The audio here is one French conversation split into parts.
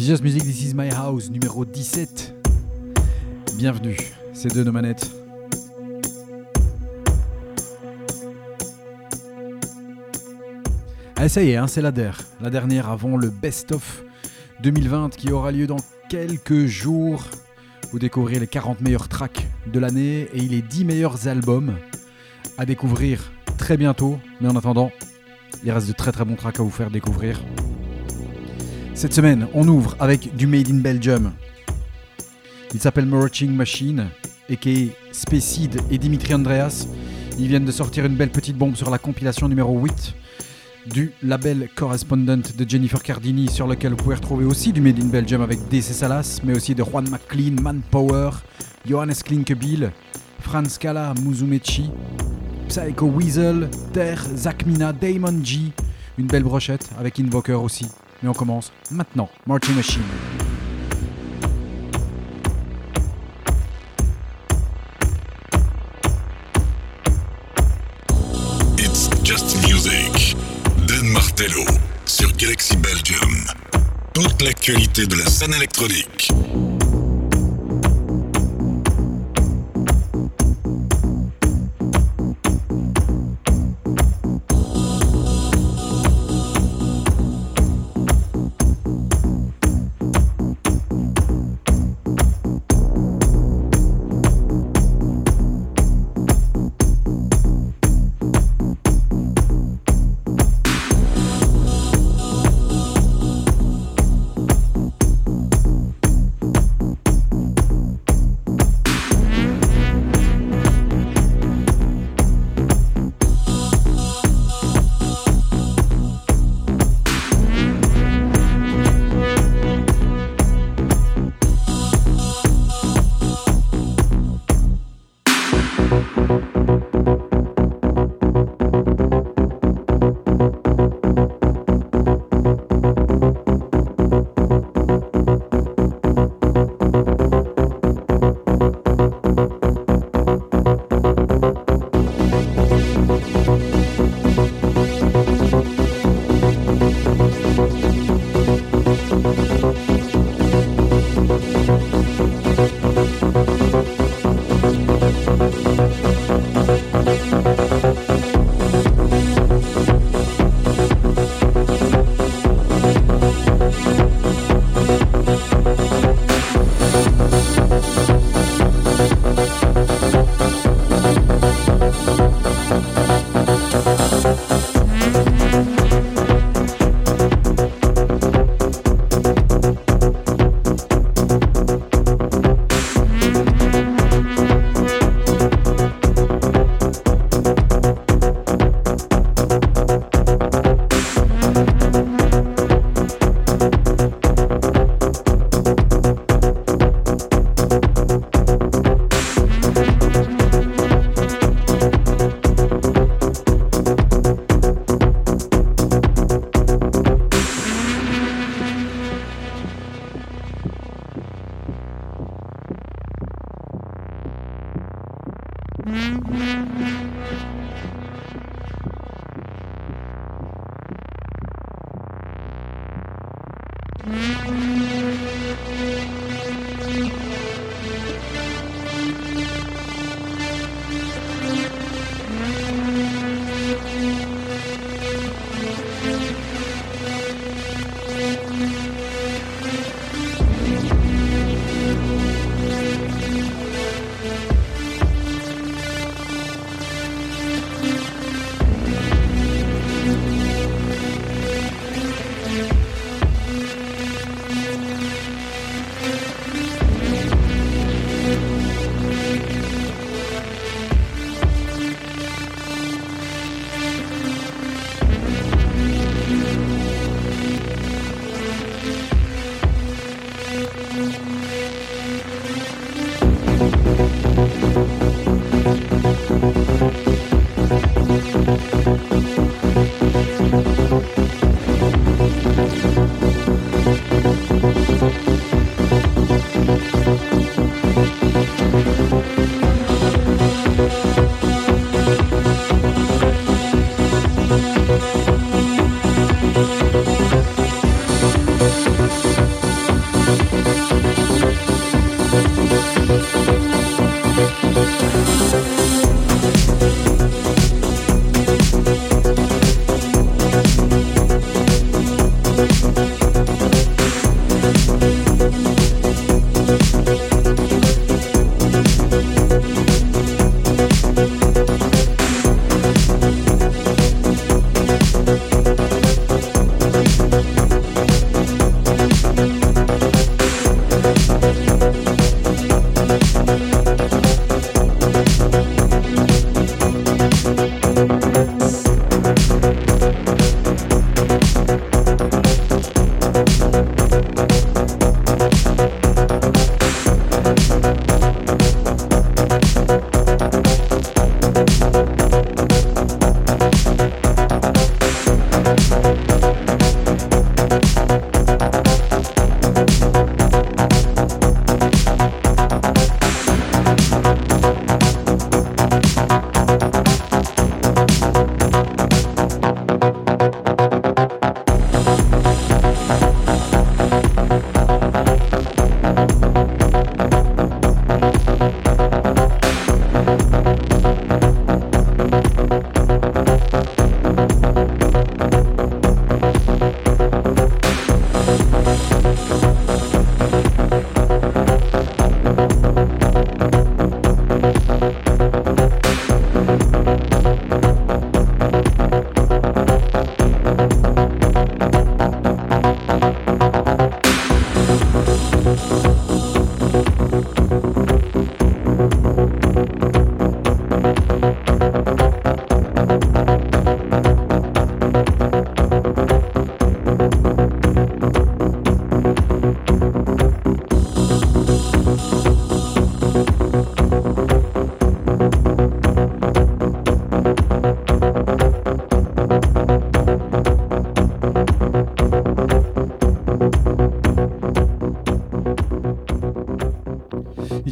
Music, This Is My House, numéro 17. Bienvenue, c'est de nos manettes. Allez, ça y est, hein, c'est la der. La dernière avant le Best of 2020 qui aura lieu dans quelques jours. Vous découvrirez les 40 meilleurs tracks de l'année et les 10 meilleurs albums à découvrir très bientôt. Mais en attendant, il reste de très très bons tracks à vous faire découvrir. Cette semaine, on ouvre avec du Made in Belgium. Il s'appelle Marching Machine, a.k.a. Spacid et Dimitri Andreas. Ils viennent de sortir une belle petite bombe sur la compilation numéro 8 du label Correspondent de Jennifer Cardini, sur lequel vous pouvez retrouver aussi du Made in Belgium avec DC Salas, mais aussi de Juan McLean, Manpower, Johannes Klinkebiel, Franz Kala, Muzumechi, Psycho Weasel, Ter, Zakmina, Damon G. Une belle brochette avec Invoker aussi. Mais on commence maintenant. Marching Machine. It's just music. Dan Martello sur Galaxy Belgium. Toute l'actualité de la scène électronique.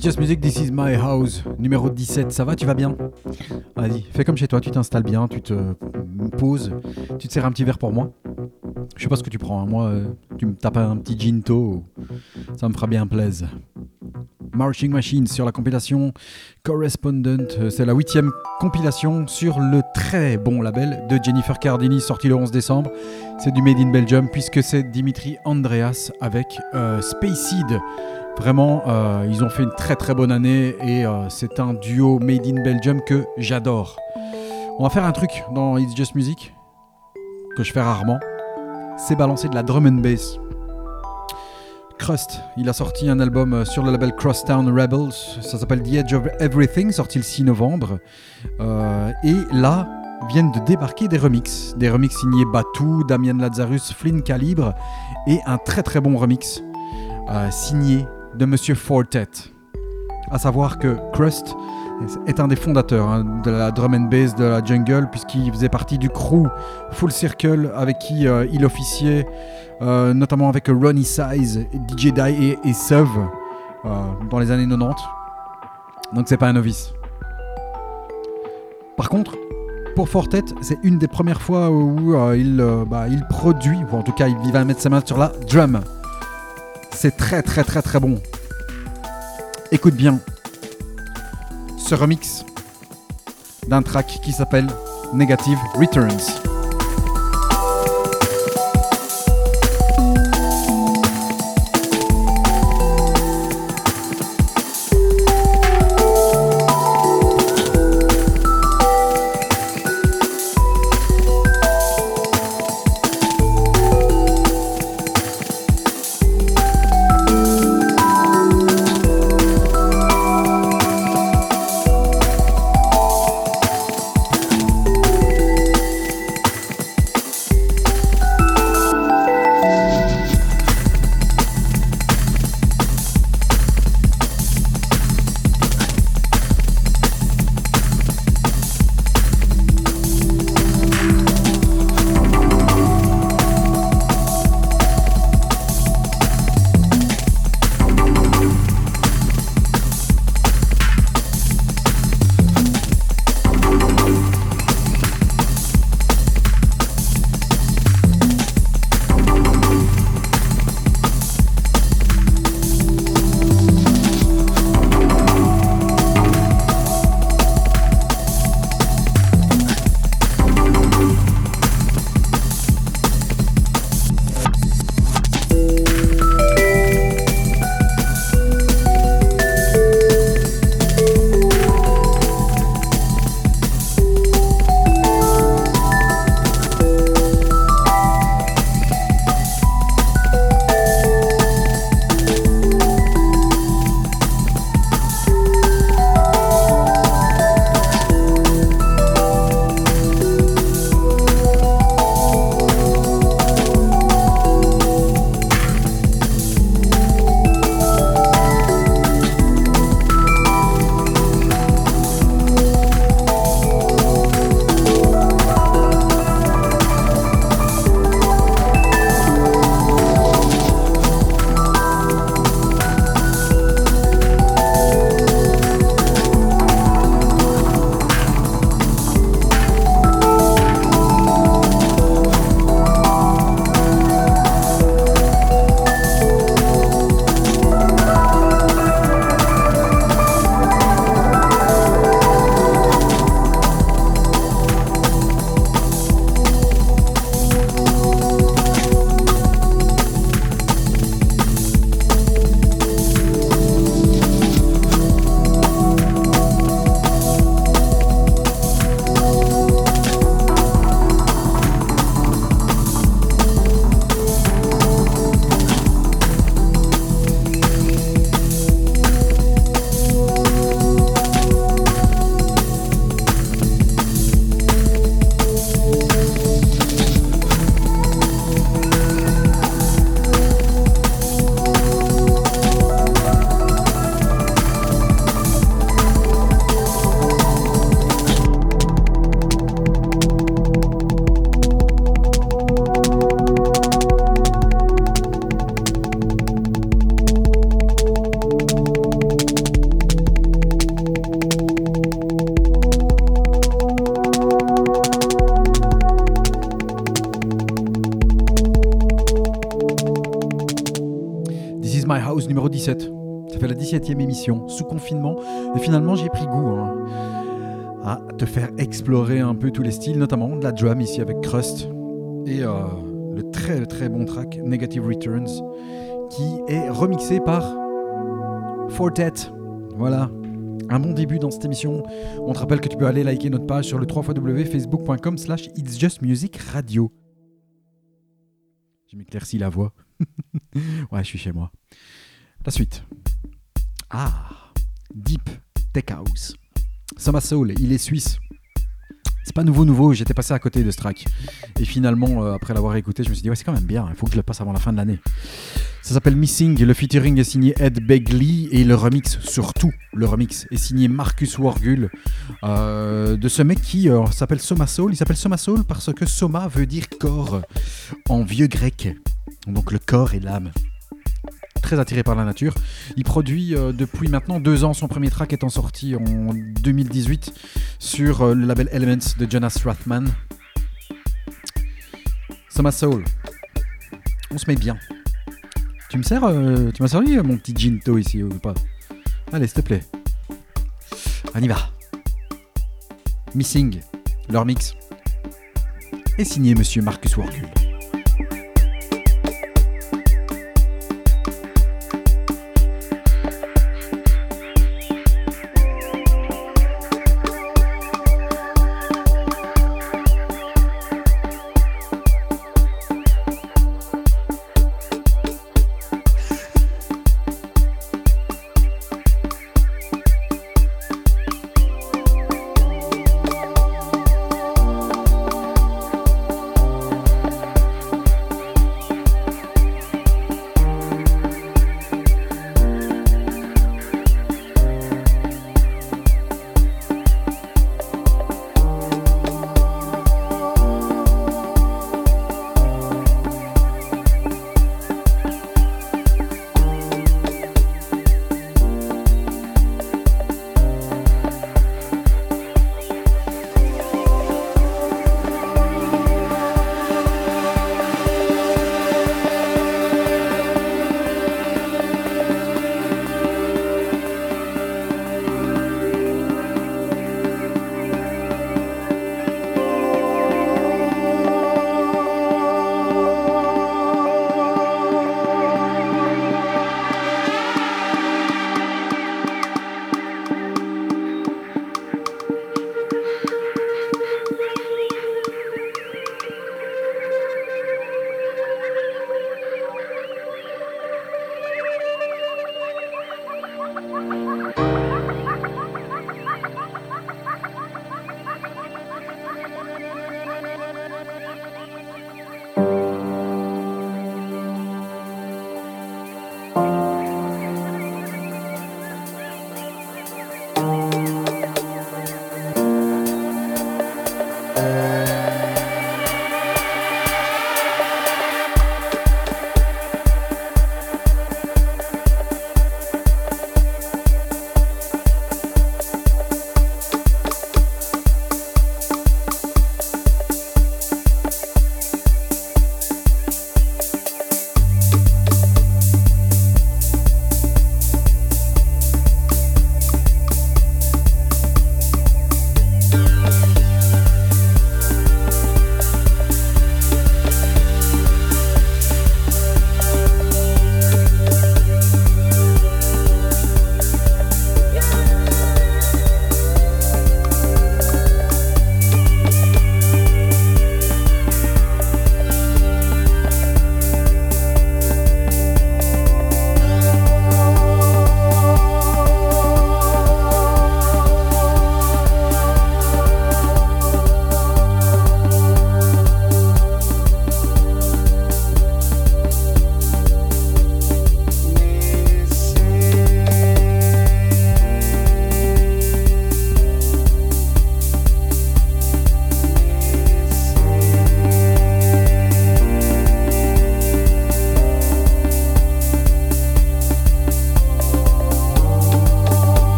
Just Music, This Is My House, numéro 17. Ça va, tu vas bien? Vas-y, fais comme chez toi, tu t'installes bien, tu te poses, tu te sers un petit verre pour moi. Je sais pas ce que tu prends, hein. moi, euh, tu me tapes un petit ginto, ça me fera bien plaisir. Marching Machine sur la compilation Correspondent. Euh, c'est la huitième compilation sur le très bon label de Jennifer Cardini, sorti le 11 décembre. C'est du Made in Belgium, puisque c'est Dimitri Andreas avec euh, Space Seed. Vraiment, euh, ils ont fait une très très bonne année et euh, c'est un duo made in Belgium que j'adore. On va faire un truc dans It's Just Music que je fais rarement. C'est balancer de la drum and bass. Crust, il a sorti un album euh, sur le label Crosstown Rebels. Ça s'appelle The Edge of Everything, sorti le 6 novembre. et là, viennent de débarquer des remixes. Des remixes signés Batu, Damian Lazarus, Flynn Calibre et un très très bon remix signé de Monsieur Fortet. À savoir que Crust est un des fondateurs hein, de la drum and bass de la jungle puisqu'il faisait partie du crew Full Circle avec qui euh, il officiait euh, notamment avec Ronnie Size, DJ Die et, et euh, dans les années 90. Donc c'est pas un novice. Par contre, pour Fortet, c'est une des premières fois où il, bah, il produit, ou en tout cas il va mettre sa main sur la drum. C'est très très très très bon. Écoute bien ce remix d'un track qui s'appelle Negative Returns. Confinement. Et finalement, j'ai pris goût hein, à te faire explorer un peu tous les styles, notamment de la drum ici avec Crust. Et euh, le très très bon track Negative Returns, qui est remixé par Fortet. Voilà, un bon début dans cette émission. On te rappelle que tu peux aller liker notre page sur le 3 facebook.com slash It's Just Music Radio. Je m'éclaircis la voix. ouais, je suis chez moi. La suite. Ah, Deep Tech House. Soma Soul, il est suisse. C'est pas nouveau, nouveau, j'étais passé à côté de ce track. Et finalement, euh, après l'avoir écouté, je me suis dit, ouais, c'est quand même bien, il faut que je le passe avant la fin de l'année. Ça s'appelle Missing, le featuring est signé Ed Begley et le remix, surtout le remix, est signé Marcus Wargul euh, de ce mec qui euh, s'appelle Soma Soul. Il s'appelle Soma Soul parce que Soma veut dire corps en vieux grec. Donc le corps et l'âme très attiré par la nature. Il produit euh, depuis maintenant deux ans, son premier track étant sorti en 2018 sur euh, le label Elements de Jonas Rathman. Soma Soul. On se met bien. Tu me sers, euh, tu m'as servi mon petit ginto ici ou pas? Allez, s'il te plaît. On y va. Missing, leur mix, est signé Monsieur Marcus Warkul.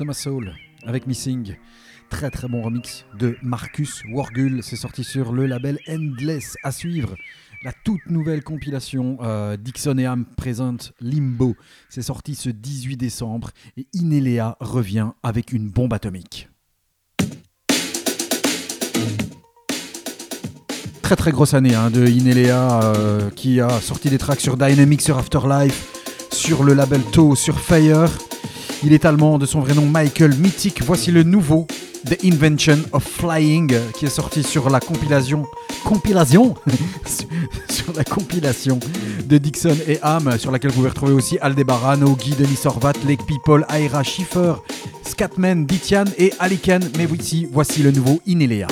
Summer Soul avec Missing. Très très bon remix de Marcus Wargul. C'est sorti sur le label Endless. À suivre, la toute nouvelle compilation euh, Dixon et Ham présente Limbo. C'est sorti ce 18 décembre et Inelea revient avec une bombe atomique. Très très grosse année hein, de Inelea euh, qui a sorti des tracks sur Dynamic, sur Afterlife, sur le label Toe, sur Fire. Il est allemand de son vrai nom Michael Mythic. Voici le nouveau The Invention of Flying qui est sorti sur la compilation compilation? Sur la compilation de Dixon et Ham sur laquelle vous pouvez retrouver aussi Aldebaran, Ogi, Denis Sorvat, Lake People, Aira Schiffer, Scatman, Ditian et Aliken. Mais voici, voici le nouveau Inelea.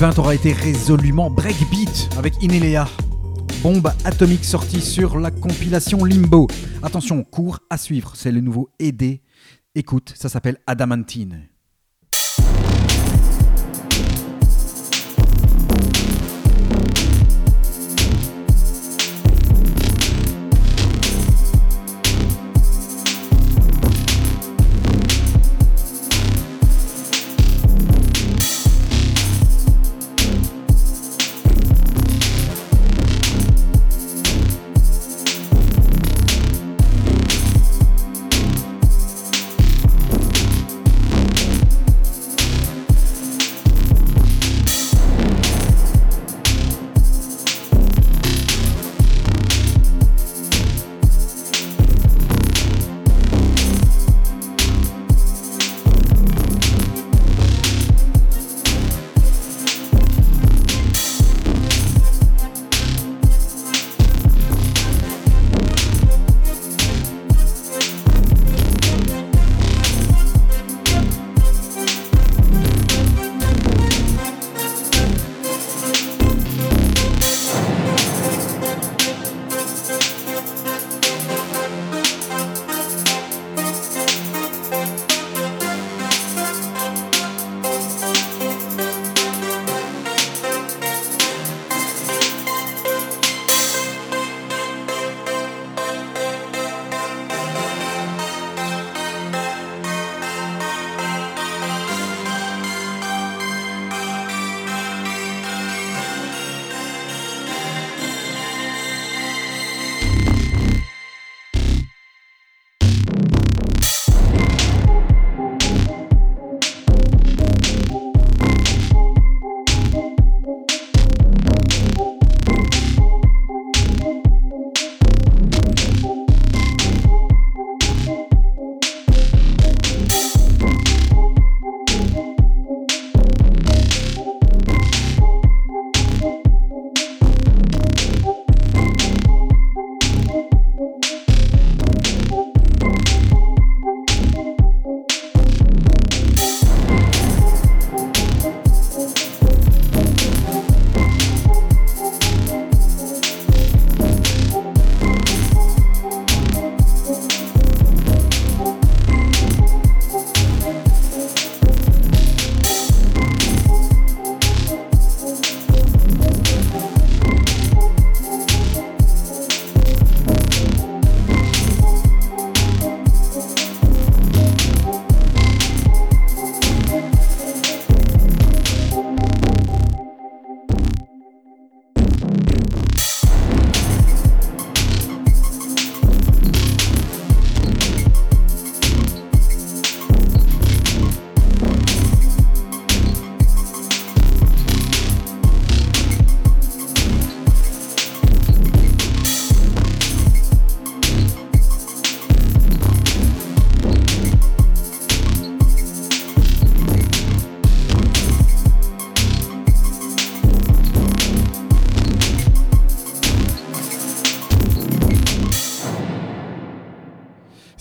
2020 aura été résolument breakbeat avec Inelea. Bombe atomique sortie sur la compilation Limbo. Attention, cours à suivre, c'est le nouveau ED. Écoute, ça s'appelle Adamantine.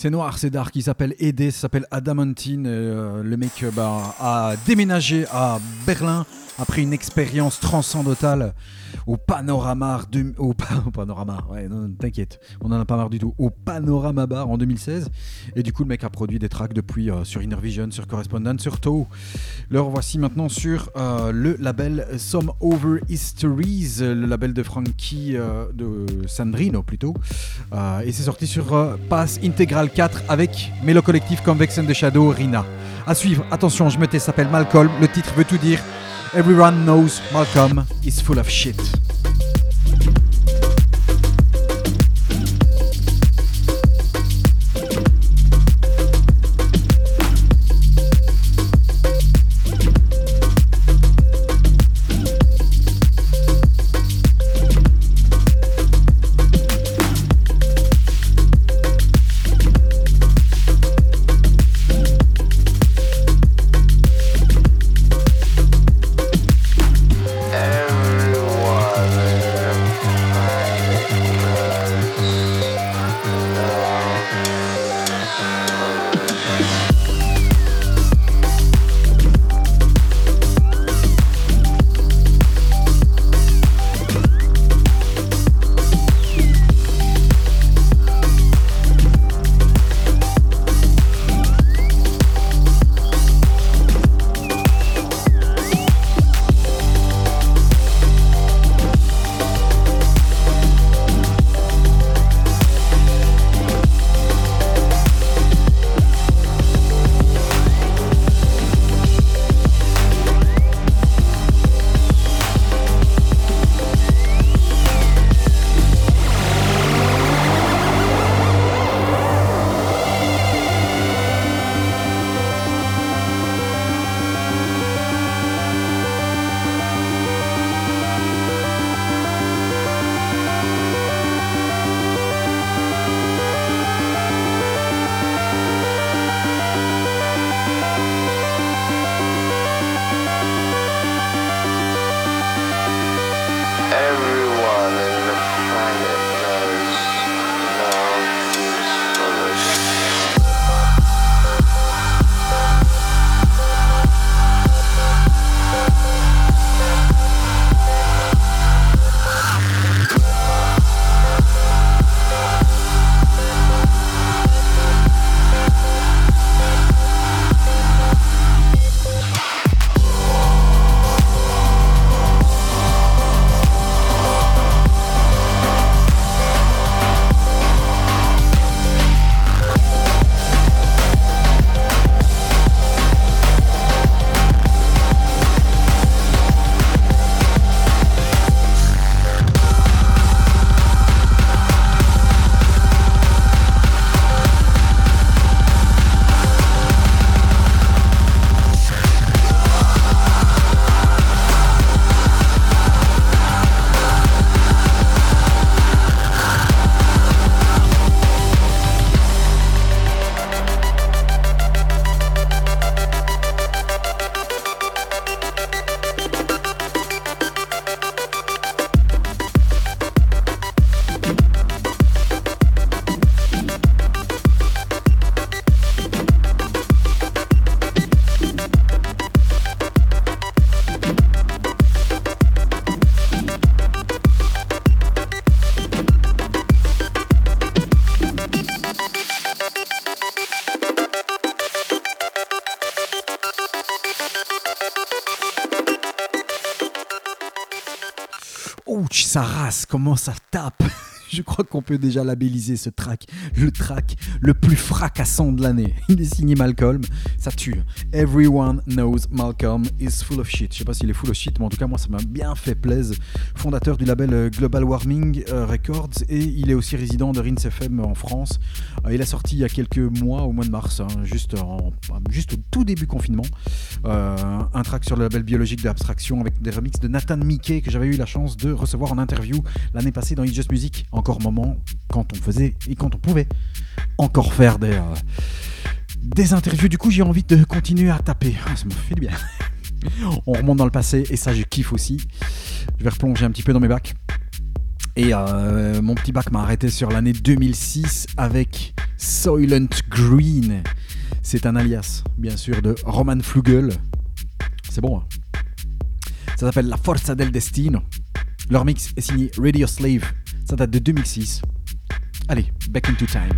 C'est noir, c'est dark, il s'appelle ça s'appelle Adamantine. euh, le mec euh, bah, a déménagé à Berlin après une expérience transcendantale au panorama, au, pa- au panorama, ouais, non, t'inquiète, on en a pas marre du tout, au panorama bar en 2016. Et du coup, le mec a produit des tracks depuis euh, sur Inner Vision, sur Correspondent, sur Toe. Le revoici maintenant sur euh, le label Some Over Histories, le label de Frankie, euh, de Sandrino plutôt. Et c'est sorti sur Pass Integral 4 avec Melo Collectif Convex and the Shadow, Rina. À suivre, attention, je me tais, s'appelle Malcolm. Le titre veut tout dire. Everyone knows Malcolm is full of shit. Ça rase, comment ça tape Je crois qu'on peut déjà labelliser ce track, le track le plus fracassant de l'année. Il est signé Malcolm, ça tue. Everyone knows Malcolm is full of shit. Je sais pas s'il est full of shit, mais en tout cas, moi, ça m'a bien fait plaisir. Fondateur du label euh, Global Warming euh, Records et il est aussi résident de Rince FM en France. Euh, il a sorti il y a quelques mois, au mois de mars, hein, juste, au tout début confinement, un track sur le label biologique d'abstraction avec des remixes de Nathan Mickey que j'avais eu la chance de recevoir en interview l'année passée dans It's Just Music. Encore moment quand on faisait et quand on pouvait encore faire des, euh, des interviews. Du coup, j'ai envie de continuer à taper. Ah, ça me fait bien. on remonte dans le passé et ça, je kiffe aussi. Je vais replonger un petit peu dans mes bacs. Et euh, mon petit bac m'a arrêté sur l'année 2006 avec Soylent Green. C'est un alias, bien sûr, de Roman Flugel. C'est bon. hein Ça s'appelle La Forza del Destino. Leur mix est signé Radio Slave. Ça date de 2006. Allez, back into time.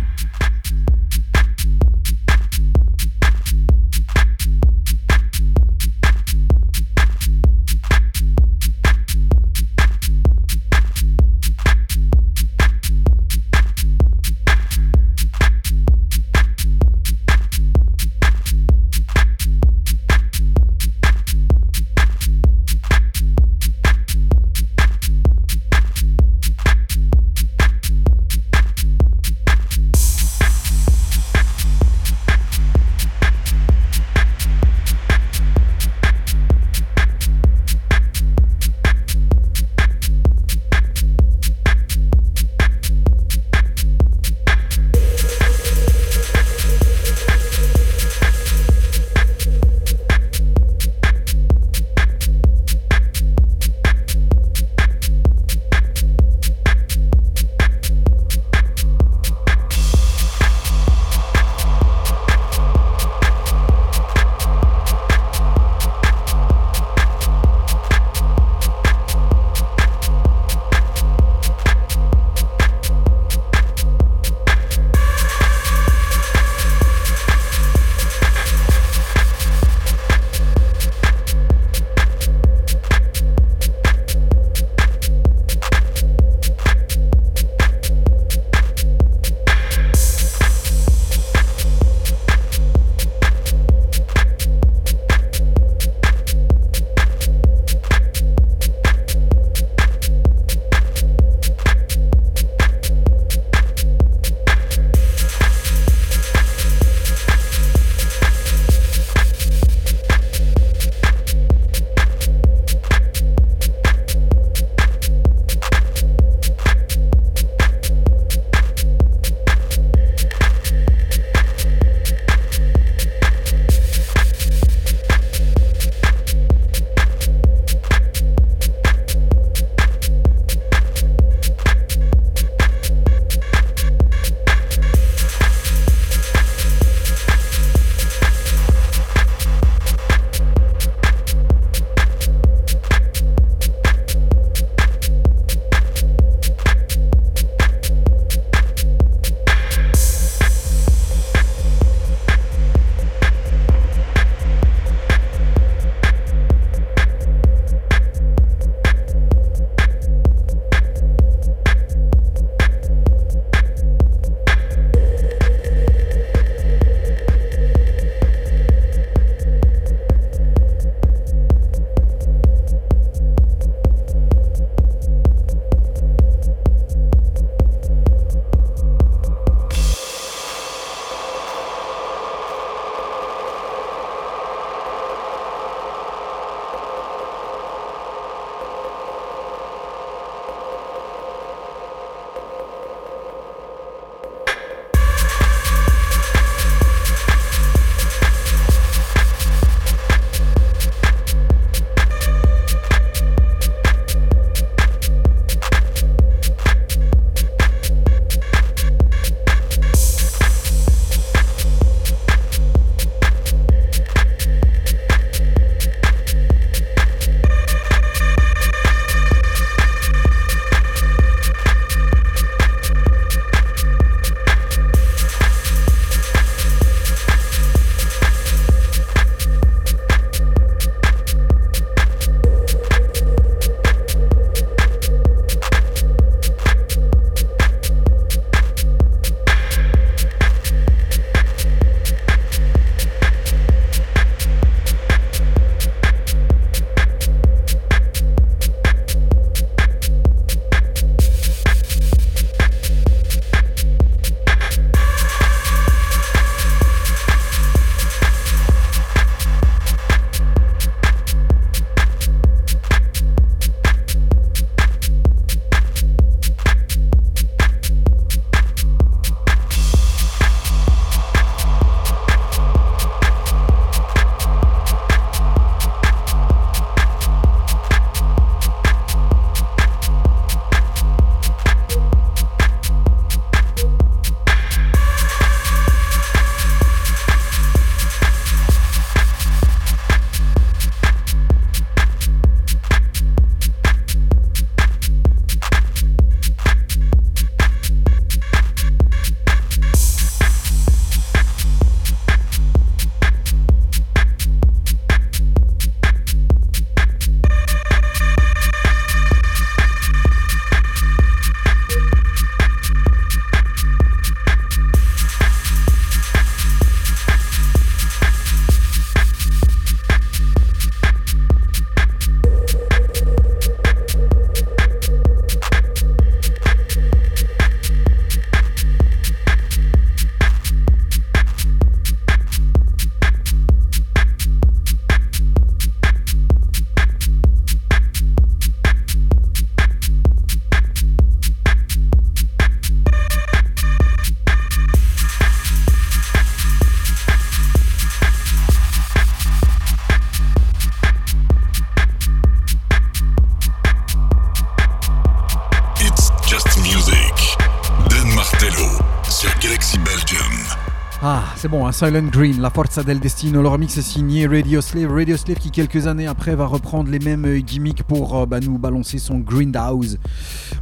Silent Green, La Forza del Destino. Le remix est signé Radio Slave. Radio Slave qui, quelques années après, va reprendre les mêmes euh, gimmicks pour euh, bah, nous balancer son Grindhouse.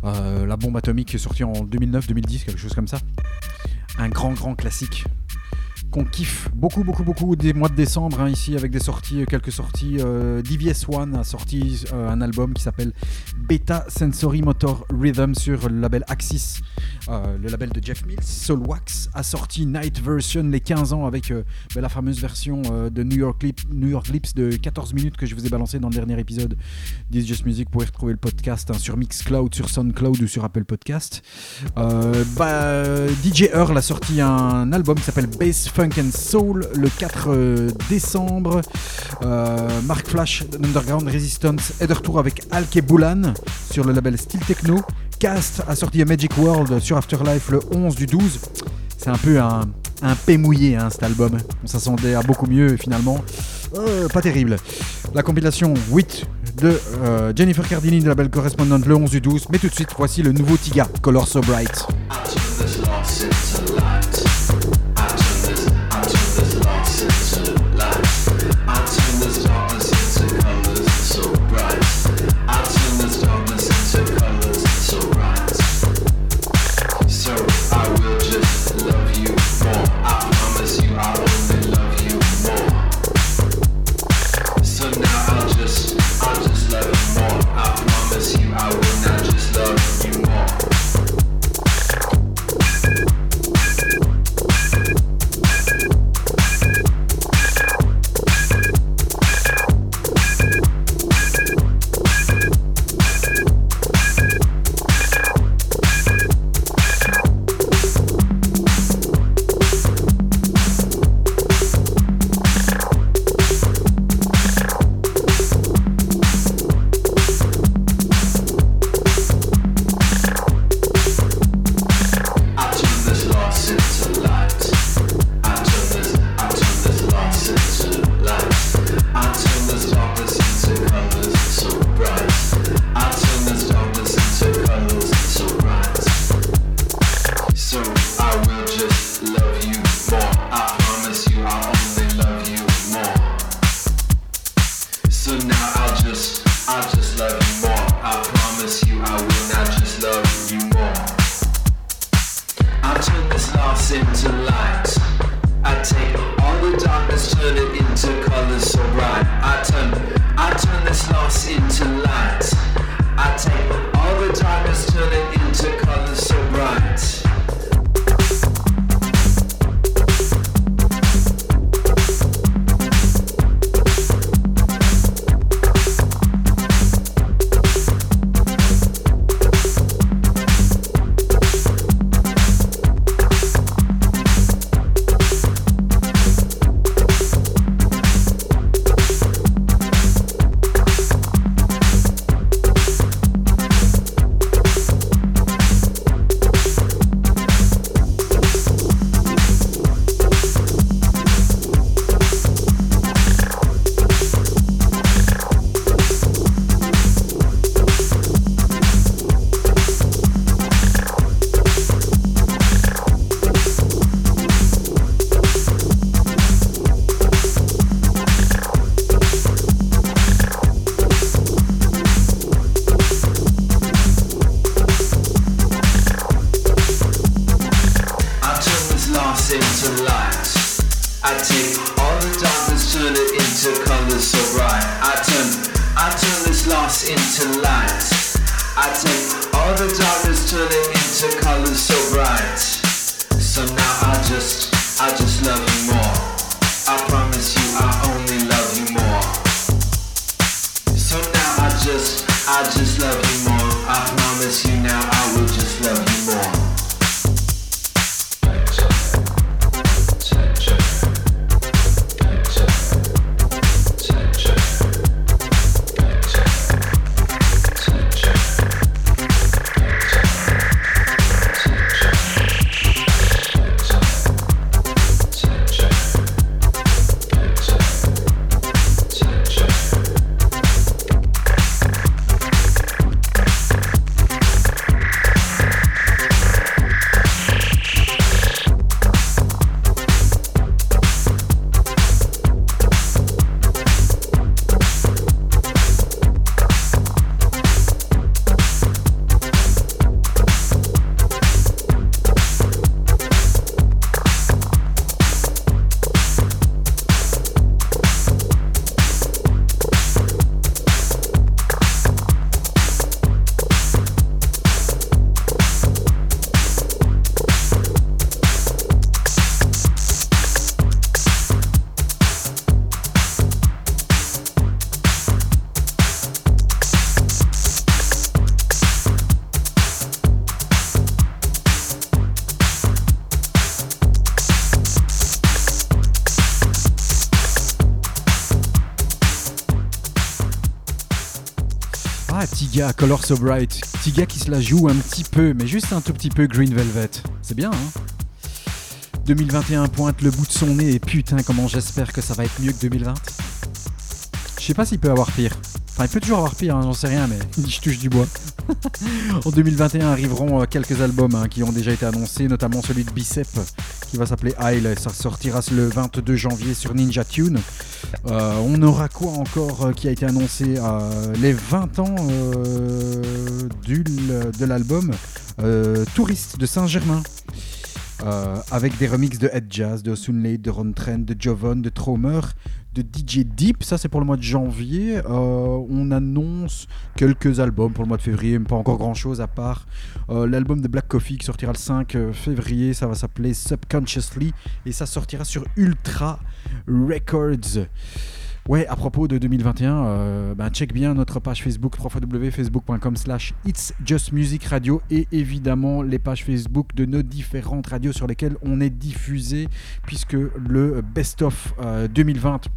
Euh, la bombe atomique sortie en 2009-2010, quelque chose comme ça. Un grand, grand classique qu'on kiffe beaucoup, beaucoup, beaucoup des mois de décembre, hein, ici, avec des sorties, quelques sorties. Euh, DVS One a sorti euh, un album qui s'appelle Beta Sensory Motor Rhythm sur le label Axis, euh, le label de Jeff Mills. Soulwax a sorti Night Version les 15 ans avec euh, bah, la fameuse version de New York, Lip, New York Lips de 14 minutes que je vous ai balancé dans le dernier épisode d'Is Just Music. Vous pouvez retrouver le podcast hein, sur Mixcloud, sur Soundcloud ou sur Apple Podcast. Bah, DJ Earl a sorti un album qui s'appelle Bass Funk Soul le 4 euh, décembre. Euh, Mark Flash d'Underground Resistance est de retour avec Alke Boulan sur le label Steel Techno. Cast a sorti Magic World sur Afterlife le 11 du 12. C'est un peu un, un mouillé hein, cet album. On s'attendait à beaucoup mieux finalement, euh, pas terrible. La compilation 8 de Jennifer Cardini de la label Correspondent le 11 du 12. Mais tout de suite, voici le nouveau Tiga, Color So Bright. Color So Bright. Tiga qui se la joue un petit peu, mais juste un tout petit peu Green Velvet. C'est bien, hein? 2021 pointe le bout de son nez et putain, comment j'espère que ça va être mieux que 2020. Je sais pas s'il peut avoir pire. Enfin, il peut toujours avoir pire, hein, j'en sais rien, mais je touche du bois. en 2021 arriveront euh, quelques albums hein, qui ont déjà été annoncés, notamment celui de Bicep qui va s'appeler Isle. Ça sortira le 22 janvier sur Ninja Tune. Euh, on aura quoi encore euh, qui a été annoncé Les 20 ans du, de l'album Touriste de Saint-Germain. avec des remixes de Head Jazz, de Sunley, de Ron Trent, de Jovan, de Tromer, de DJ Deep. Ça, c'est pour le mois de janvier. Euh, on annonce quelques albums pour le mois de février, mais pas encore grand chose à part euh, l'album de Black Coffee qui sortira le 5 euh, février. Ça va s'appeler Subconsciously et ça sortira sur Ultra Records. Ouais, à propos de 2021, euh, ben, check bien notre page Facebook www.facebook.com slash It's Just Music Radio et évidemment les pages Facebook de nos différentes radios sur lesquelles on est diffusé puisque le Best of 2020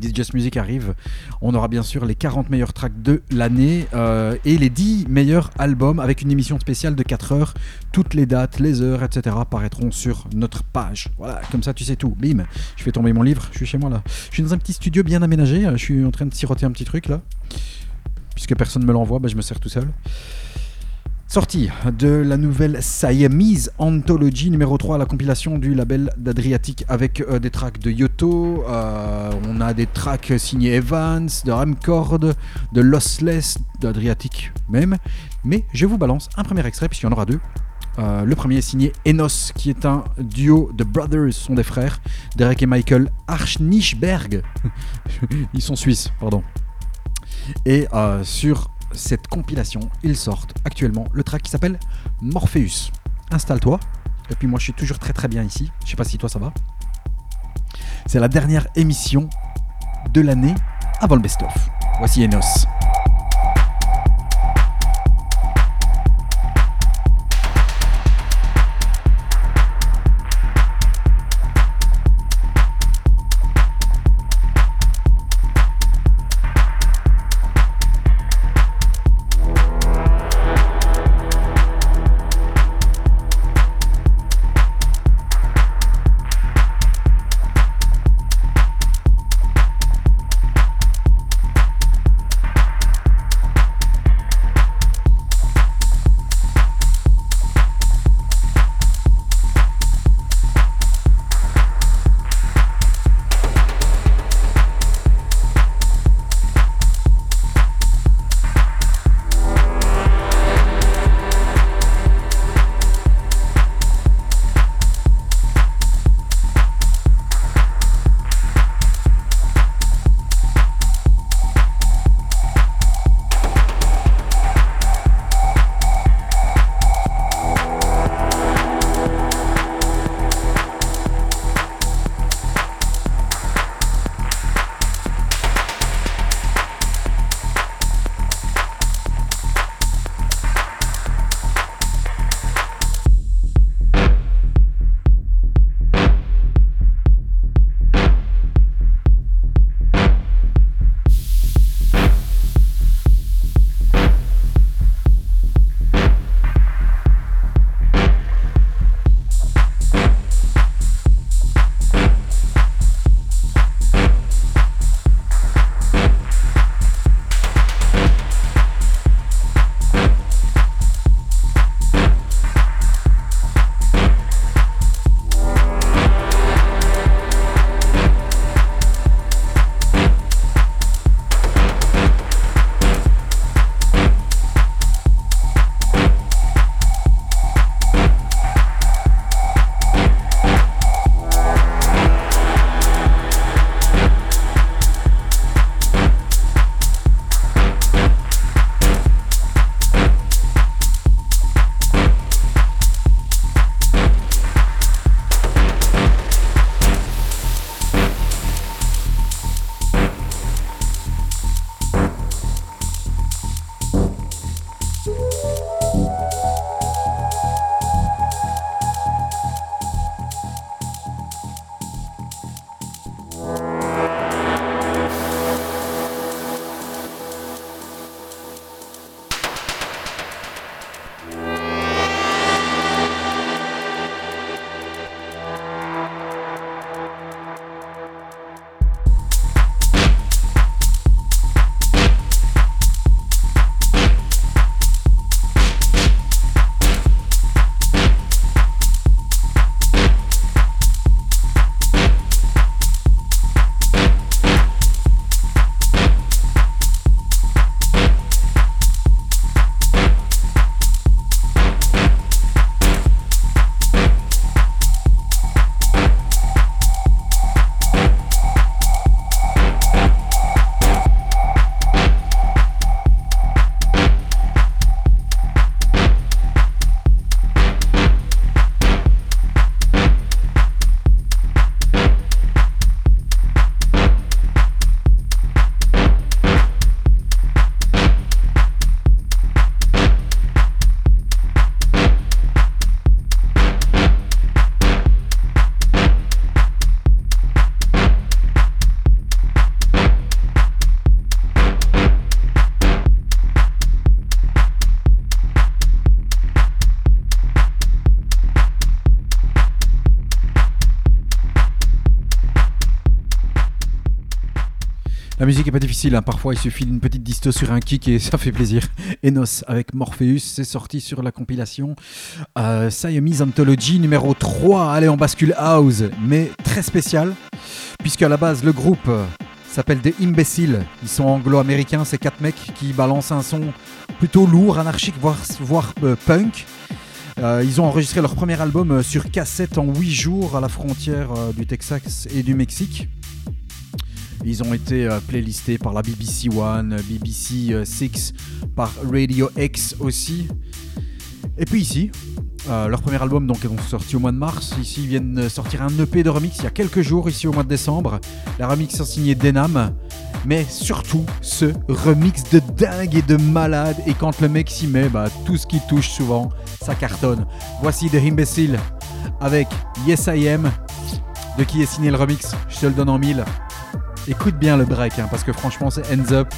This Just Music arrive, on aura bien sûr les 40 meilleurs tracks de l'année euh, et les 10 meilleurs albums avec une émission spéciale de 4 heures. Toutes les dates, les heures, etc. apparaîtront sur notre page. Voilà, comme ça tu sais tout. Bim, je fais tomber mon livre, je suis chez moi là. Je suis dans un petit studio bien aménagé, je suis en train de siroter un petit truc là. Puisque personne ne me l'envoie, bah, je me sers tout seul. Sortie de la nouvelle Siamese Anthology numéro 3, la compilation du label d'Adriatic avec euh, des tracks de Yoto, euh, on a des tracks signés Evans, de Ramcord, de Lossless, d'Adriatic même. Mais je vous balance un premier extrait puisqu'il y en aura deux. Euh, le premier est signé Enos, qui est un duo de brothers, sont des frères, Derek et Michael Archnichberg. Ils sont suisses, pardon. Et sur cette compilation, ils sortent actuellement le track qui s'appelle Morpheus. Installe-toi. Et puis moi je suis toujours très très bien ici. Je sais pas si toi ça va. C'est la dernière émission de l'année avant le best-of. Voici Enos. La musique est pas difficile, hein. parfois il suffit d'une petite disto sur un kick et ça fait plaisir. Enos avec Morpheus, c'est sorti sur la compilation euh, Siamese Anthology numéro 3. Allez, on bascule house, mais très spécial, puisque à la base le groupe s'appelle des Imbéciles. Ils sont anglo-américains, c'est quatre mecs qui balancent un son plutôt lourd, anarchique, voire, euh, punk. Euh, ils ont enregistré leur premier album euh, sur cassette en 8 jours à la frontière du Texas et du Mexique. Ils ont été euh, playlistés par la BBC One, euh, BBC euh, Six, par Radio X aussi. Et puis ici, leur premier album donc est donc sorti au mois de mars. Ici, ils viennent sortir un EP de remix il y a quelques jours, ici au mois de décembre. La remix est signée Denham. Mais surtout, ce remix de dingue et de malade. Et quand le mec s'y met, bah, tout ce qui touche souvent, ça cartonne. Voici The Imbecile avec Yes I Am. De qui est signé le remix? Je te le donne en mille. Écoute bien le break, hein, parce que franchement, c'est Ends Up.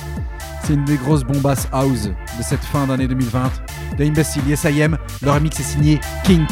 C'est une des grosses bombasses house de cette fin d'année 2020. The Imbecile, Yes I Am. Le remix est signé Kink.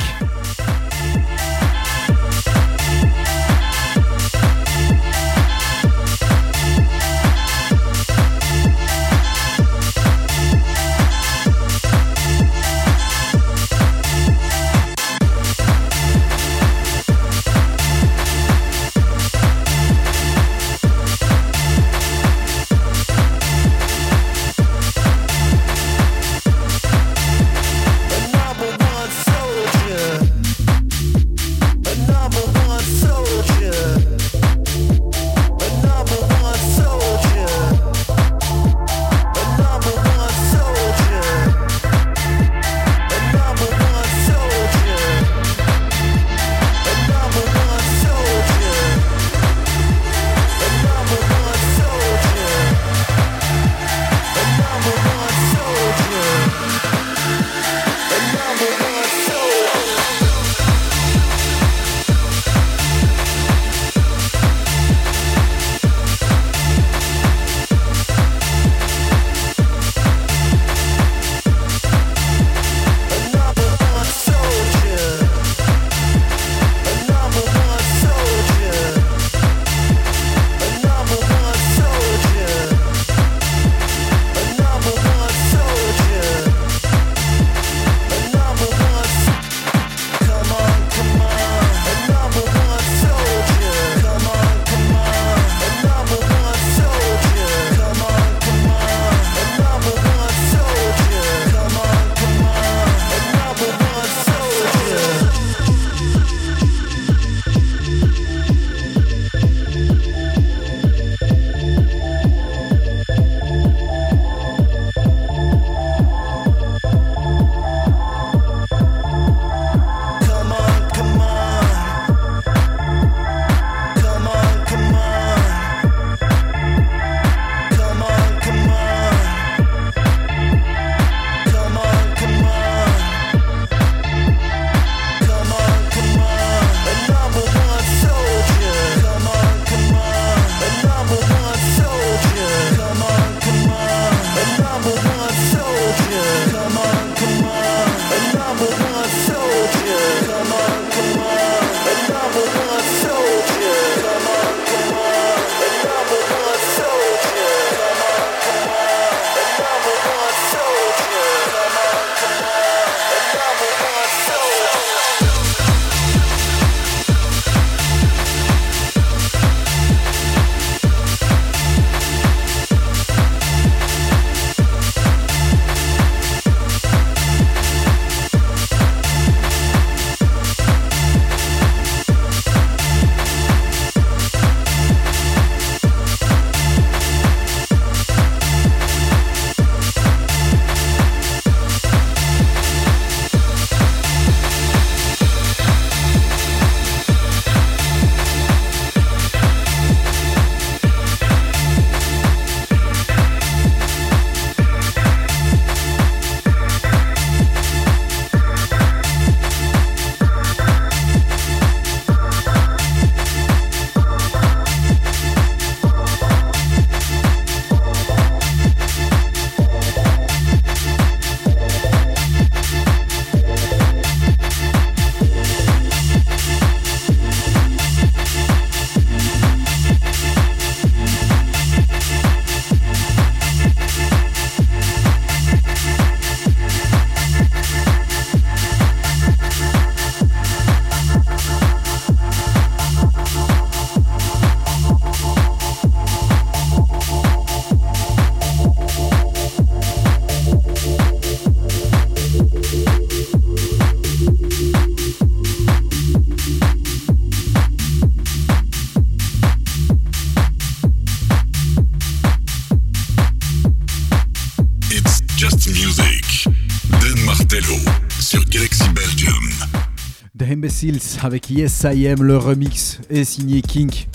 Avec Yes I Am, le remix est signé Kink.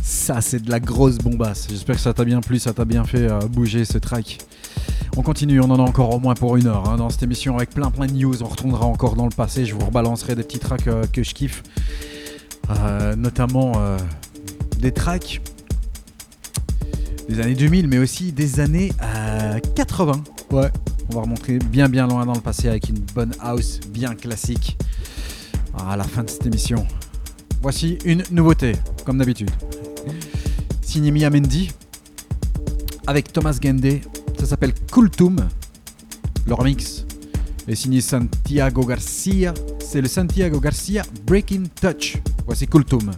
Ça, c'est de la grosse bombasse. J'espère que ça t'a bien plu, ça t'a bien fait euh, bouger ce track. On continue, on en a encore au moins pour une heure hein, dans cette émission avec plein plein de news. On retournera encore dans le passé, je vous rebalancerai des petits tracks euh, que je kiffe. Euh, notamment euh, des tracks des années 2000, mais aussi des années euh, 80. Ouais, on va remonter bien bien loin dans le passé avec une bonne house bien classique à la fin de cette émission. Voici une nouveauté, comme d'habitude. Signé Mia Mendy avec Thomas Gende. Ça s'appelle Kultum. Le remix est signé Santiago Garcia. C'est le Santiago Garcia Breaking Touch. Voici Kultum.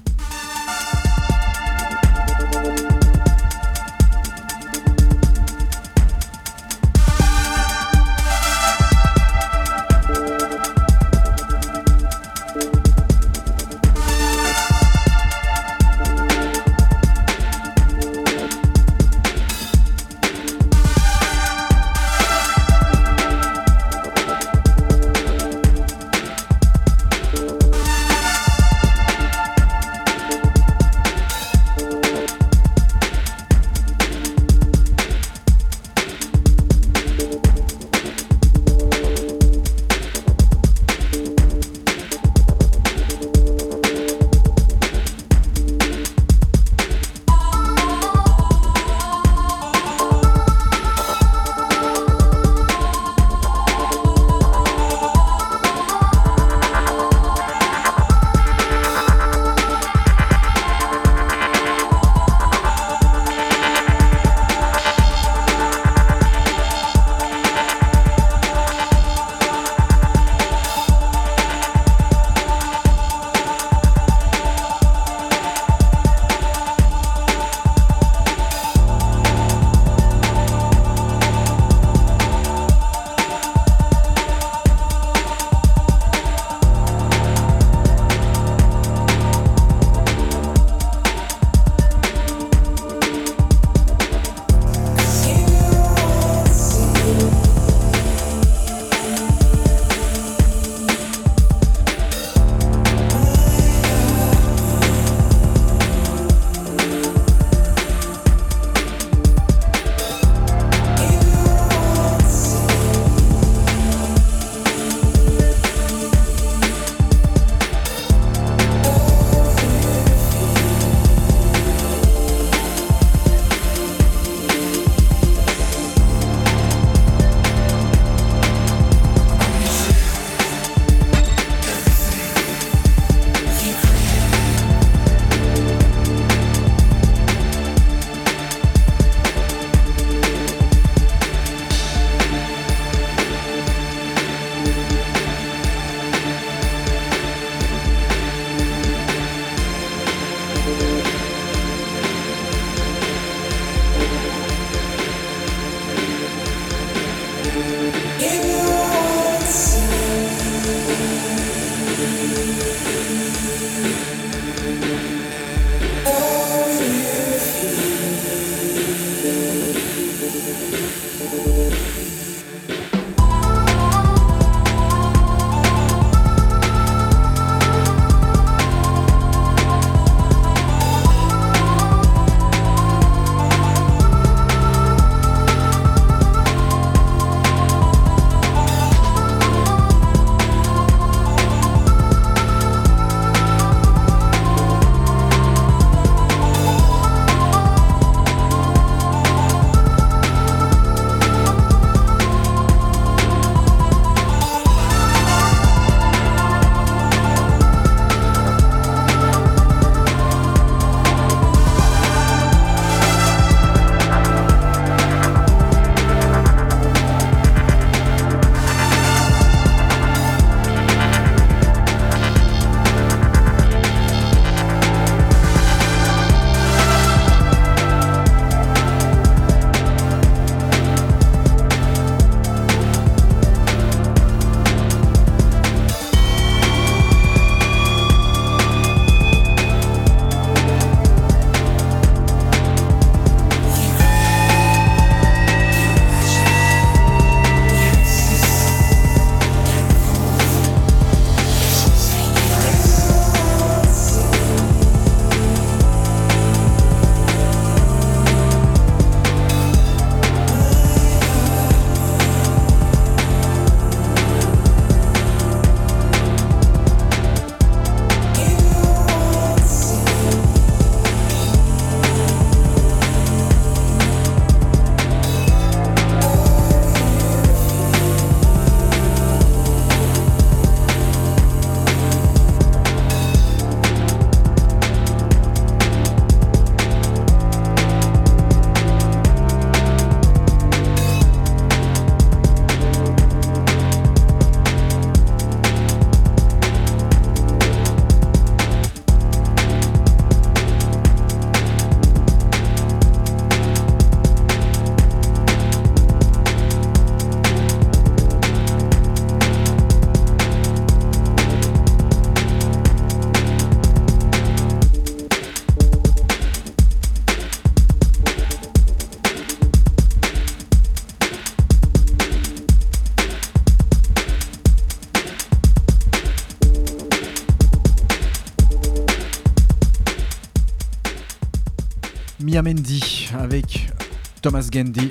Thomas Gandy.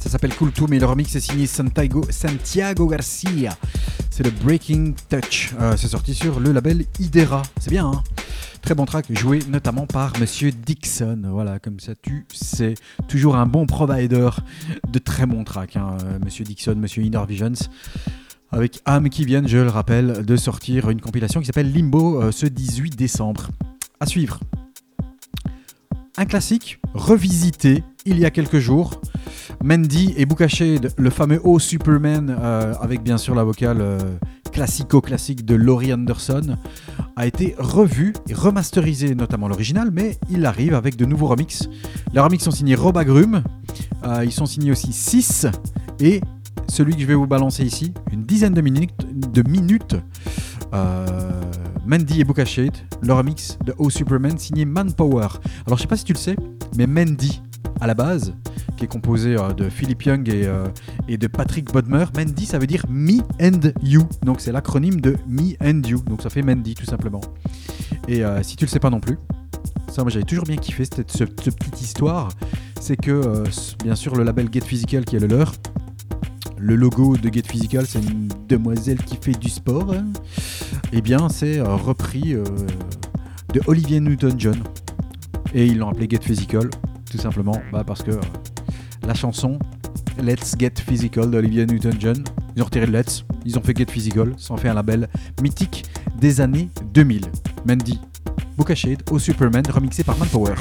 Ça s'appelle Cool Too, mais le remix est signé Santiago, Santiago Garcia. C'est le Breaking Touch. Euh, c'est sorti sur le label Idera. C'est bien, hein Très bon track, joué notamment par Monsieur Dixon. Voilà, comme ça tu sais. Toujours un bon provider de très bons tracks, hein, euh, Monsieur Dixon, Monsieur Inner Visions. Avec Am qui viennent, je le rappelle, de sortir une compilation qui s'appelle Limbo euh, ce 18 décembre. À suivre. Un classique revisité il y a quelques jours. Mandy et Shade, le fameux O Superman, euh, avec bien sûr la vocale euh, classico-classique de Laurie Anderson, a été revu et remasterisé, notamment l'original, mais il arrive avec de nouveaux remixes. Les remixes sont signés Rob Agrum, euh, ils sont signés aussi 6 et celui que je vais vous balancer ici, une dizaine de minutes, de minutes Mandy et Shade, le remix de O Superman signé Manpower. Alors je sais pas si tu le sais, mais Mandy, à la base, qui est composé euh, de Philip Young et, euh, et, de Patrick Bodmer. Mandy, ça veut dire Me and You. Donc c'est l'acronyme de Me and You. Donc ça fait Mandy tout simplement. Et euh, si tu le sais pas non plus, ça moi j'avais toujours bien kiffé cette, petite histoire. C'est que bien sûr le label Get Physical qui est le leur. Le logo de Get Physical, c'est une demoiselle qui fait du sport. Hein. Eh bien, c'est repris de Olivier Newton-John. Et ils l'ont appelé Get Physical, tout simplement bah, parce que la chanson Let's Get Physical d'Olivia Newton-John. Ils ont retiré le Let's, ils ont fait Get Physical, ça en fait un label mythique des années 2000. Mandy, Book Shade au Superman remixé par Manpower.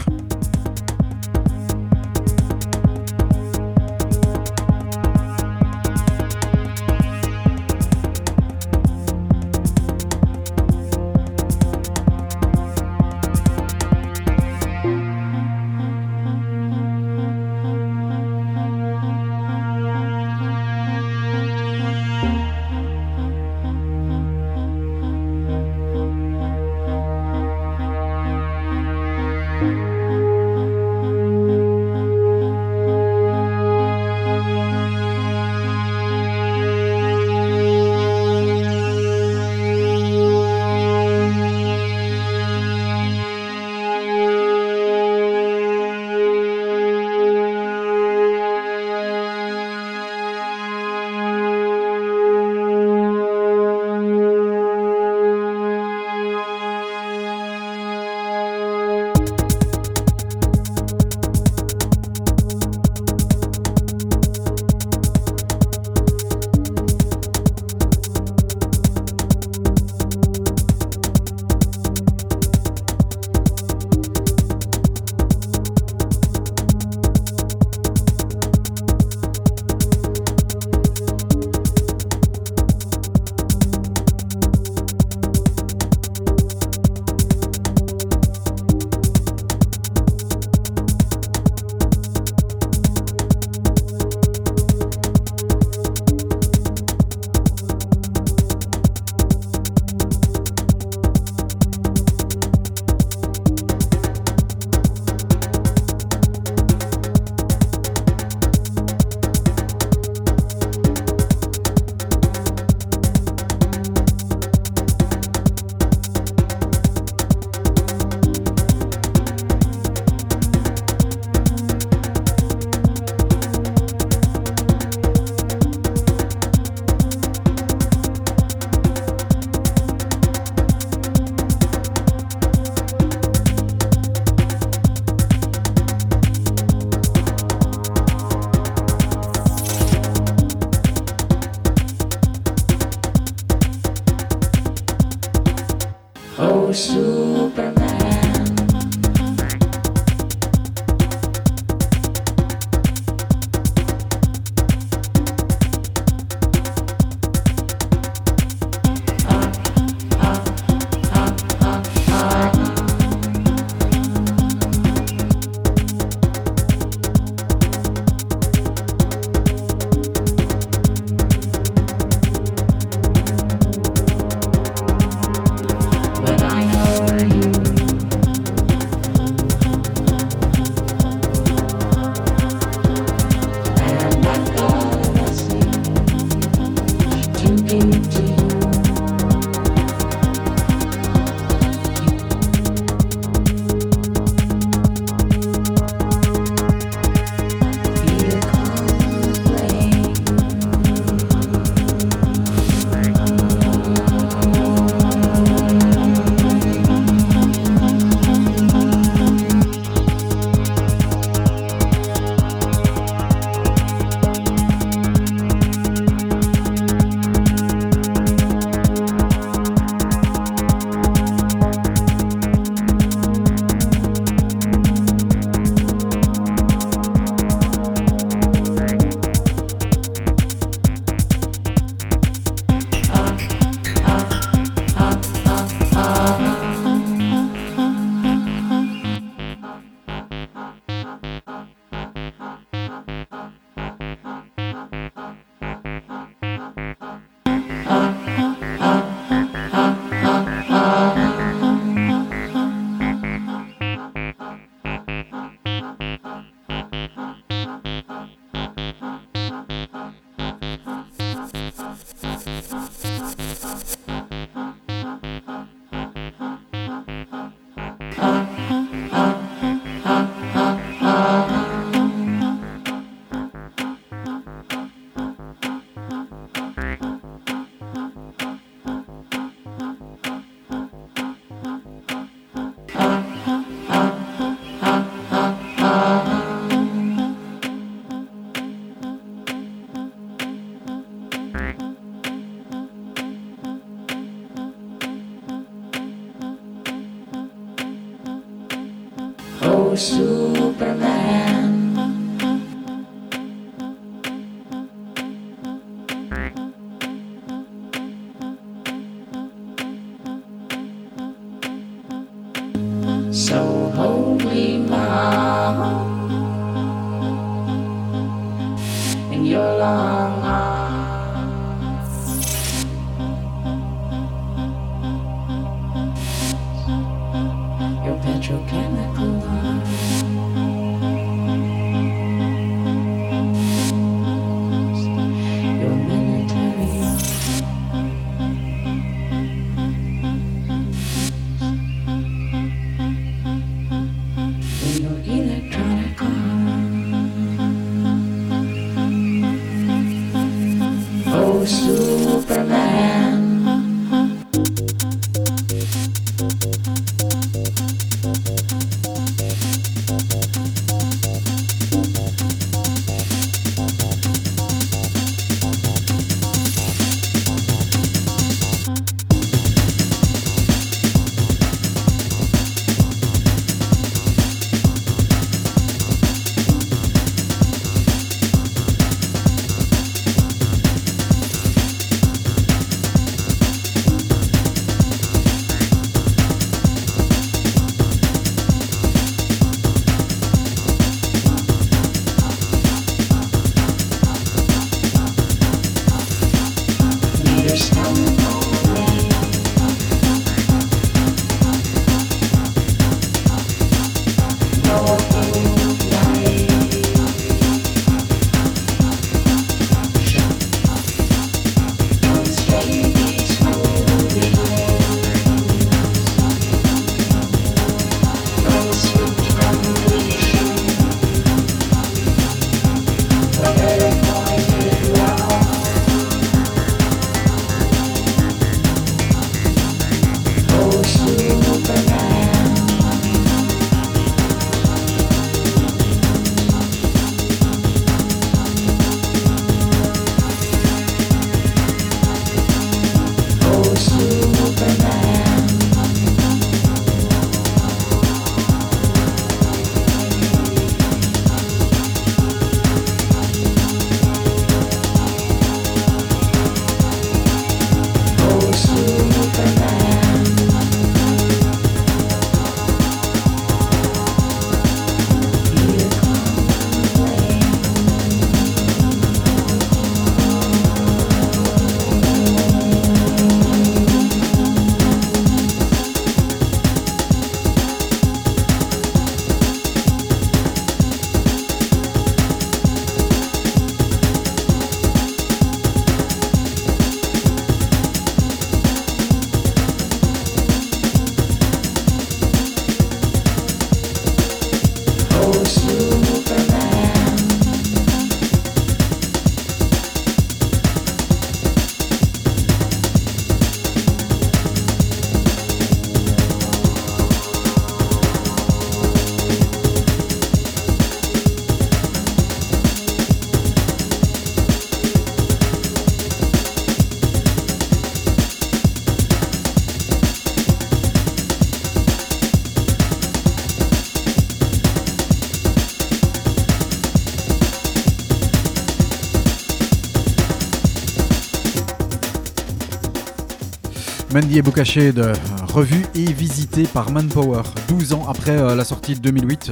Mandy et Bokaché de revu et visité par Manpower 12 ans après euh, la sortie de 2008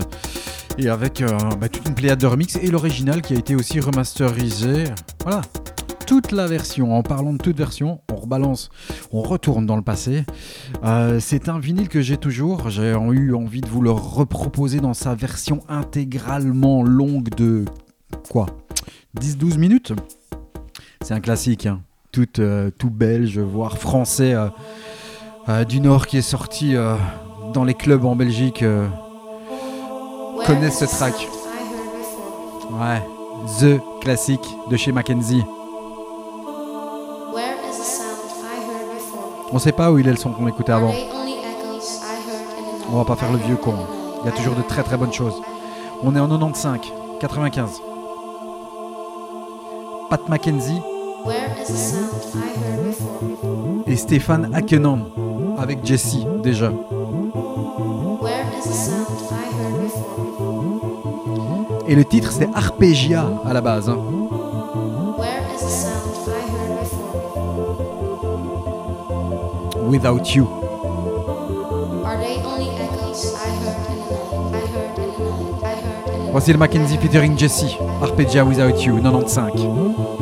et avec euh, bah, toute une pléiade de remix et l'original qui a été aussi remasterisé. Voilà, toute la version. En parlant de toute version, on rebalance, on retourne dans le passé. Euh, c'est un vinyle que j'ai toujours. J'ai eu envie de vous le reproposer dans sa version intégralement longue de quoi 10-12 minutes C'est un classique, hein. Tout, euh, tout belge, voire français euh, euh, du Nord qui est sorti dans les clubs en Belgique. connaissent ce track. ouais, The classique de chez Mackenzie. On sait pas où il est le son qu'on écoutait avant. On va pas faire le vieux con. Il y a toujours de très très bonnes choses. On est en 95, 95. Pat Mackenzie et Stéphane Akenon avec Jesse déjà. Where is the sound I heard before? Et le titre c'était Arpeggia à la base. hein. Without You. Voici le. Mackenzie featuring Jesse. Arpeggia Without You, 95.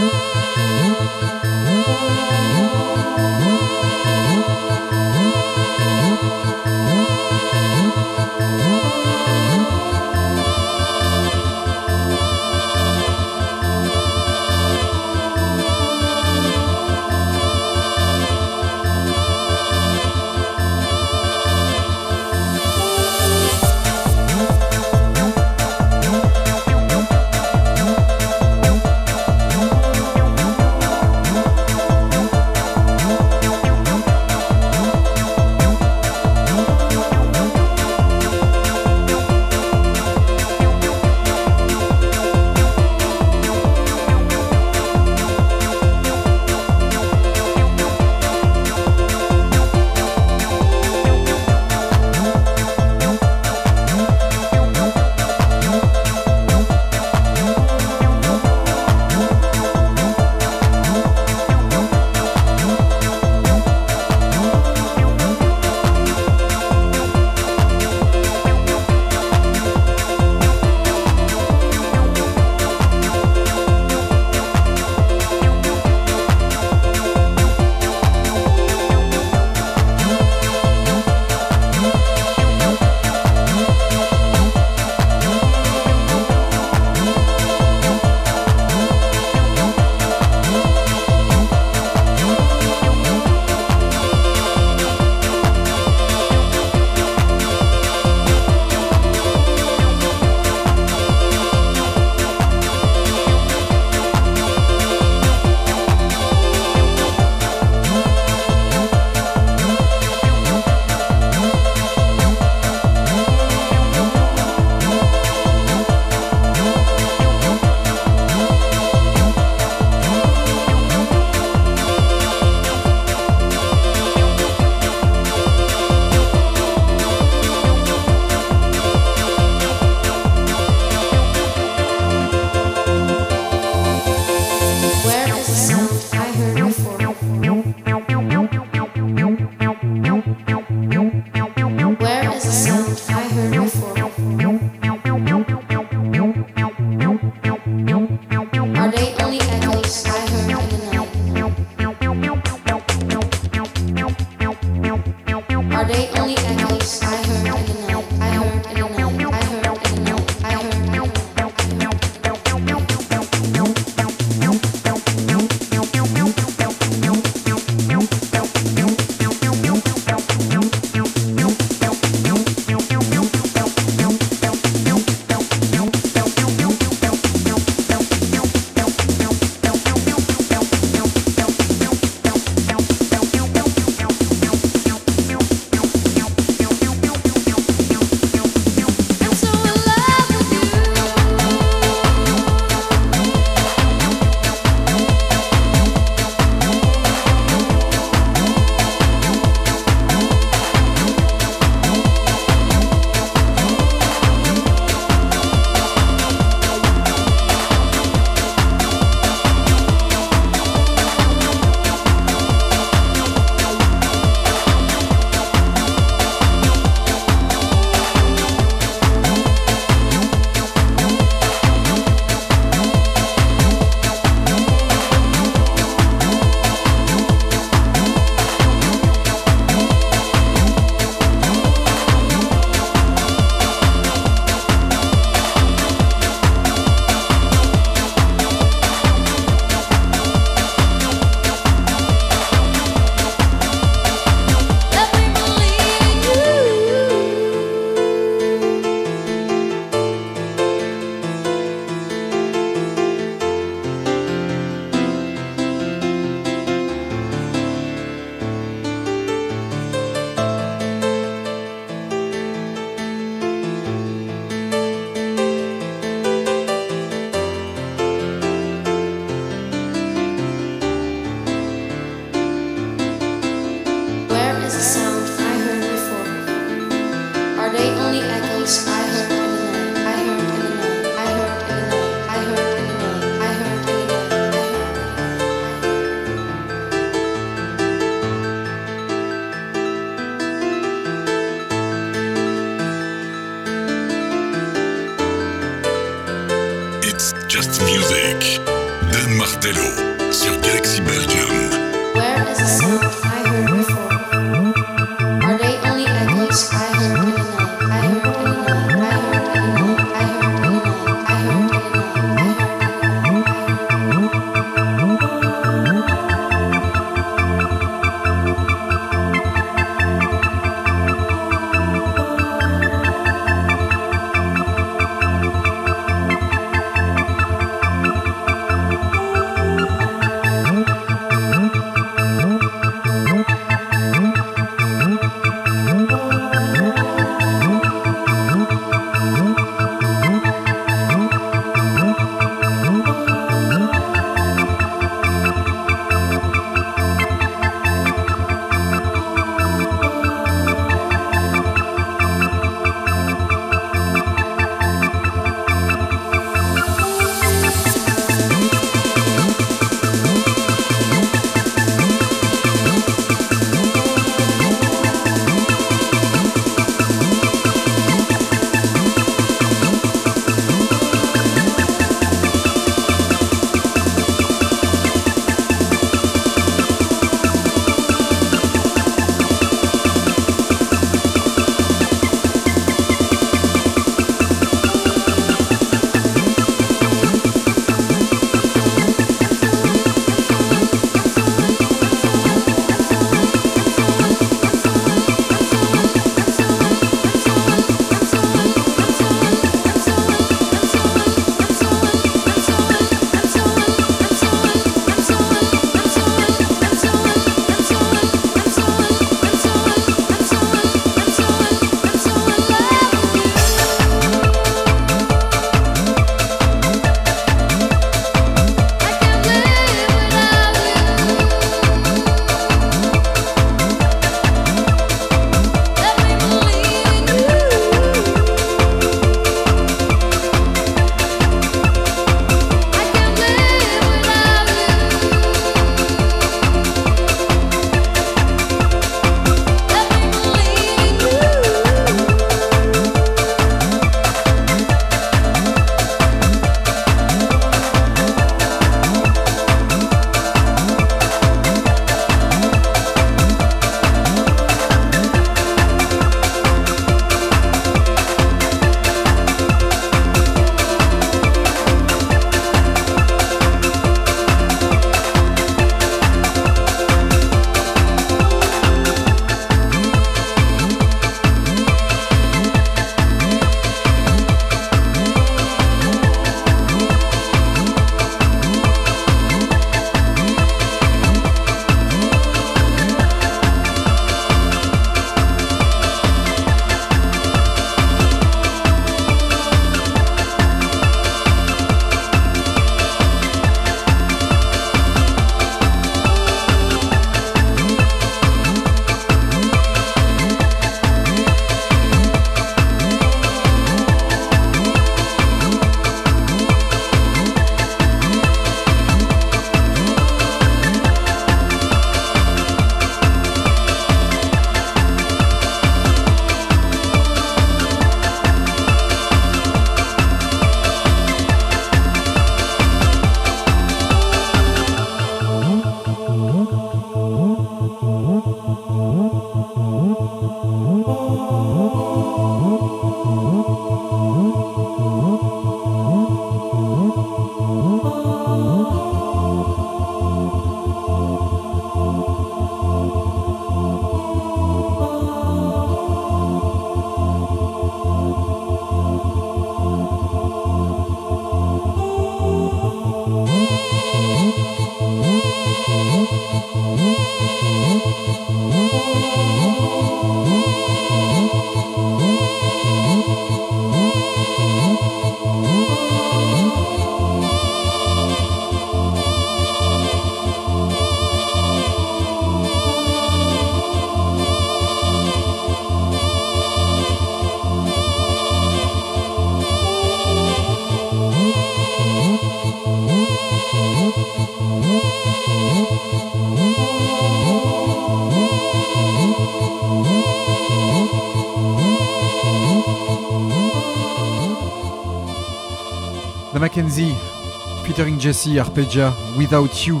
Jesse Arpegia, Without You,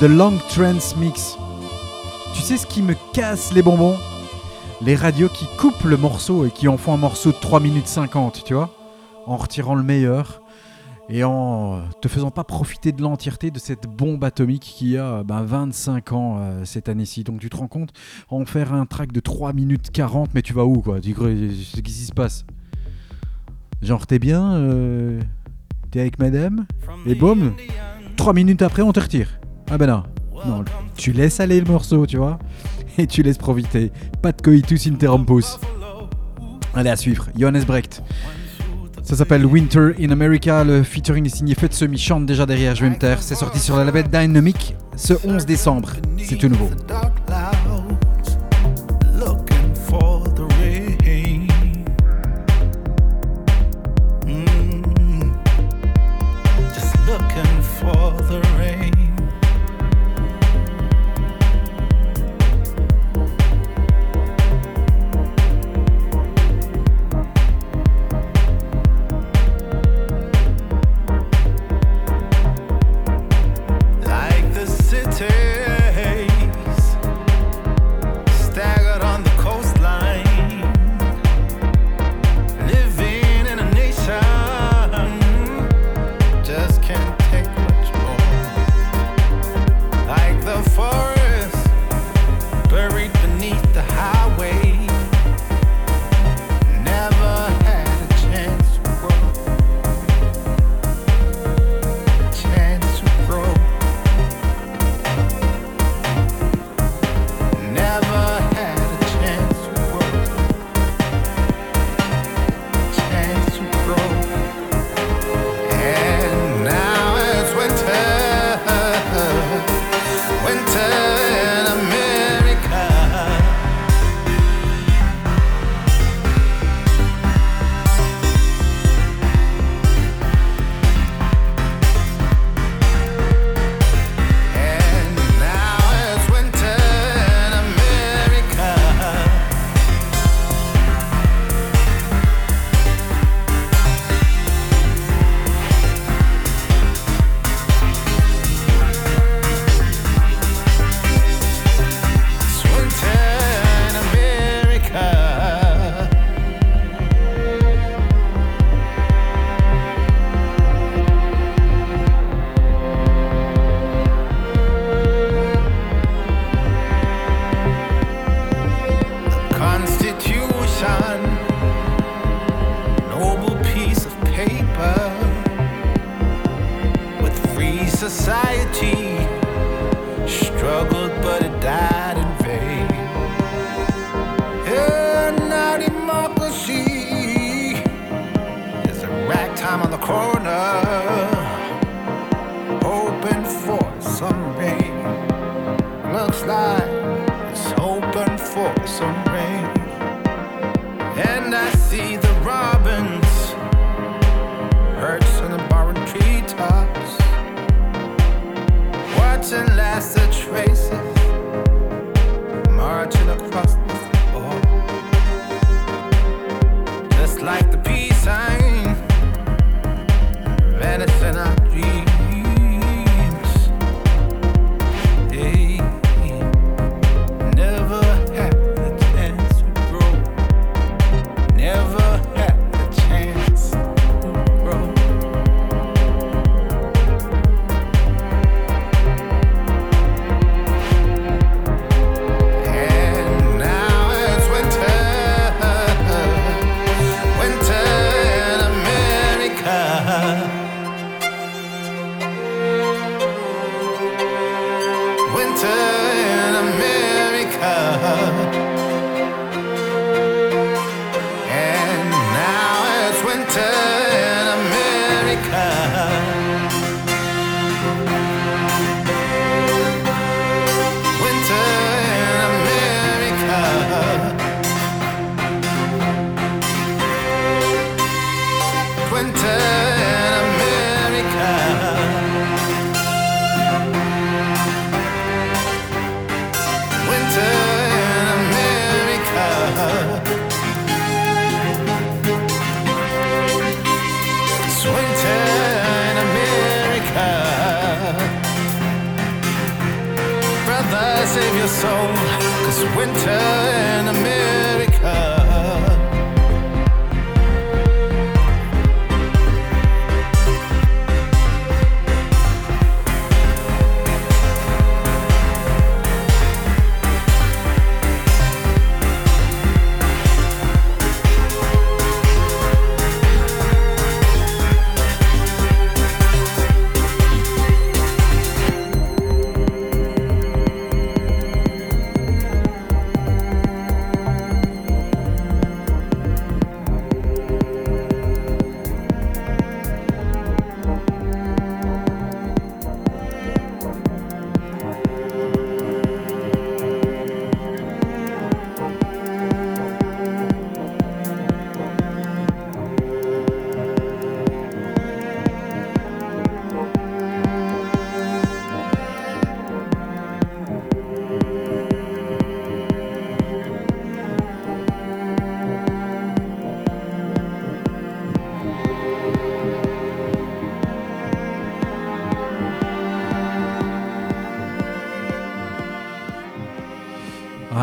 The Long Trance Mix. Tu sais ce qui me casse les bonbons? Les radios qui coupent le morceau et qui en font un morceau de 3 minutes 50, tu vois? En retirant le meilleur et en te faisant pas profiter de l'entièreté de cette bombe atomique qui a ben, 25 ans euh, cette année-ci. Donc tu te rends compte, en faire un track de 3 minutes 40, mais tu vas où quoi? Qu'est-ce qui se passe? Genre t'es bien euh, T'es avec madame Et boum 3 minutes après on te retire. Ah ben non. Non, tu laisses aller le morceau, tu vois Et tu laisses profiter. Pas de coitus interrompus. Allez à suivre, Johannes Brecht. Ça s'appelle Winter in America. Le featuring est signé Fête Semi chante déjà derrière. Je vais me taire. C'est sorti sur la label Dynamic ce 11 décembre. C'est tout nouveau.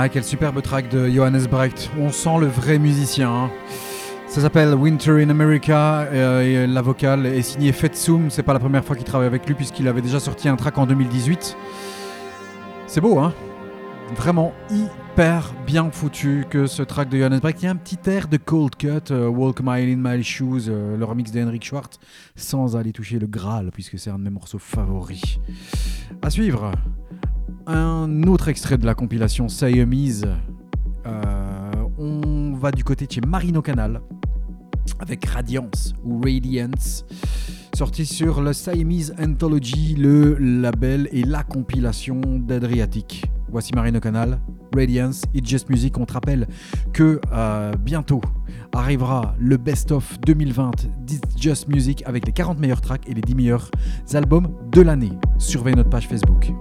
Ah, quel superbe track de Johannes Brecht. On sent le vrai musicien. hein. Ça s'appelle Winter in America euh, la vocale est signée Fetsum. C'est pas la première fois qu'il travaille avec lui puisqu'il avait déjà sorti un track en 2018. C'est beau, hein Vraiment hyper bien foutu que ce track de Johannes Brecht. Il y a un petit air de Cold Cut, euh, Walk Mile in My Shoes, euh, le remix de Henrik Schwartz, sans aller toucher le Graal puisque c'est un de mes morceaux favoris. À suivre, un autre extrait de la compilation Siamese. Euh, on va du côté de chez Marino Canal avec Radiance ou Radiance, sorti sur le Siamese Anthology, le label et la compilation d'Adriatic. Voici Marino Canal, Radiance, It's Just Music. On te rappelle que euh, bientôt arrivera le best-of 2020 d'It's Just Music avec les 40 meilleurs tracks et les 10 meilleurs albums de l'année. Surveille notre page Facebook.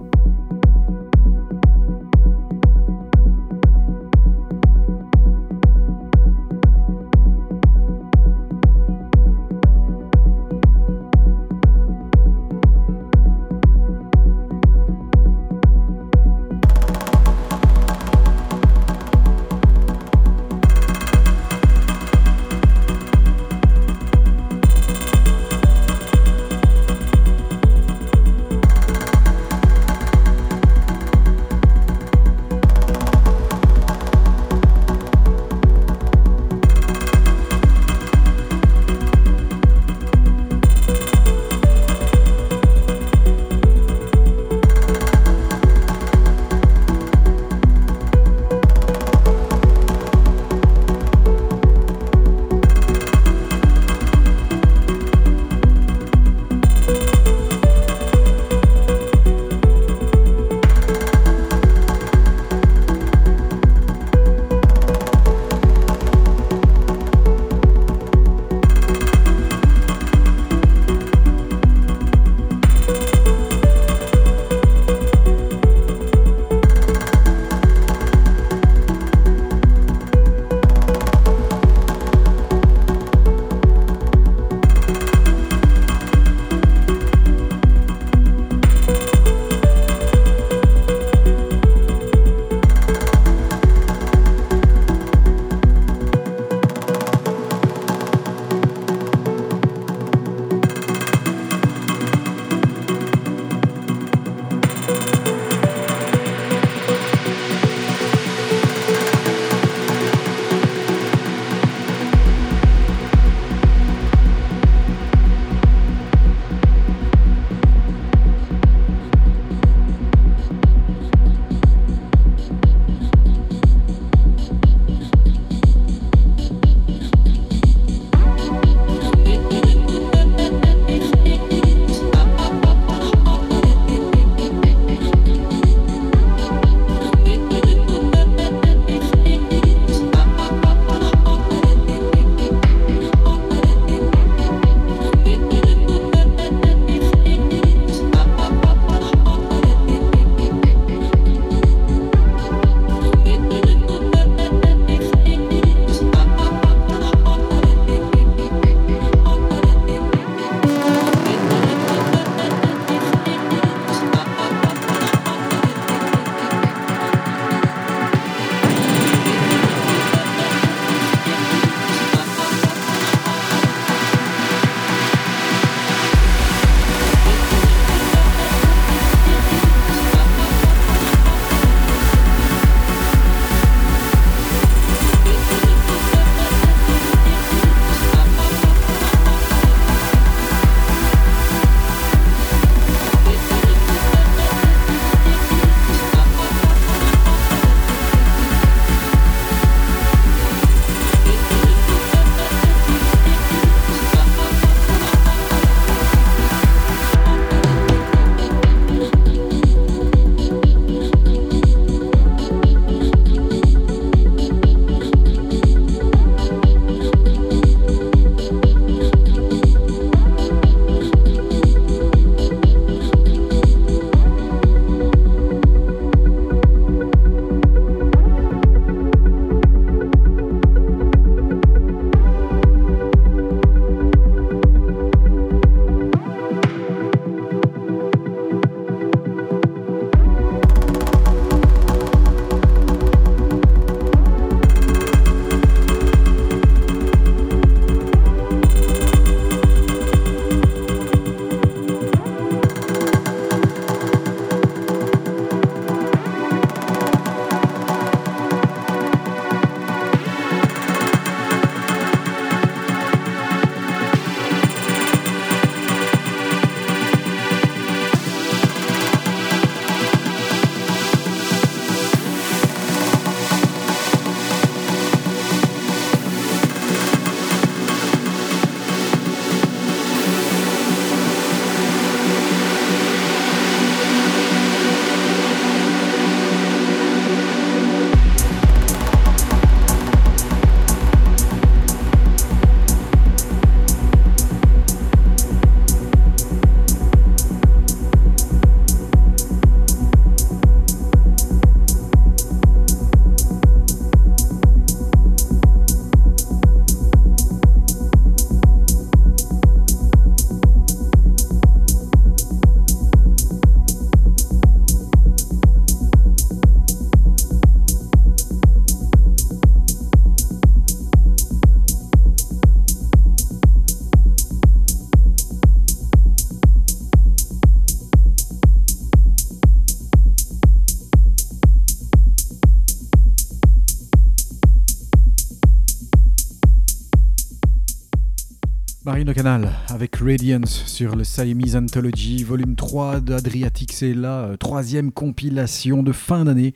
Canal avec Radiance sur le Siamese Anthology volume 3 d'Adriatic. C'est la euh, troisième compilation de fin d'année.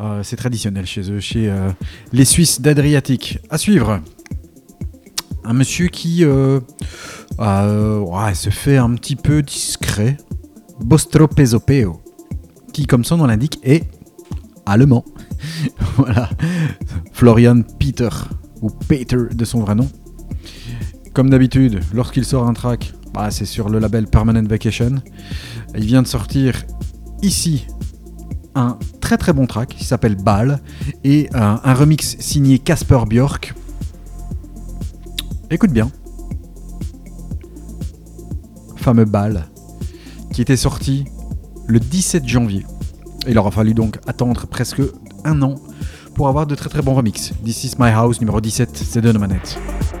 Euh, c'est traditionnel chez eux, chez euh, les Suisses d'Adriatic. À suivre, un monsieur qui se fait un petit peu discret. Bostro Pesopeo, qui, comme son nom l'indique, est allemand. voilà. Florian Peter, ou Peter de son vrai nom. Comme d'habitude, lorsqu'il sort un track, bah, c'est sur le label Permanent Vacation. Il vient de sortir ici un très très bon track qui s'appelle Ball et un, remix signé Casper Björk. Écoute bien. Fameux Ball qui était sorti le 17 janvier. Il aura fallu donc attendre presque un an pour avoir de très très bons remixes. This is My House numéro 17, c'est de nos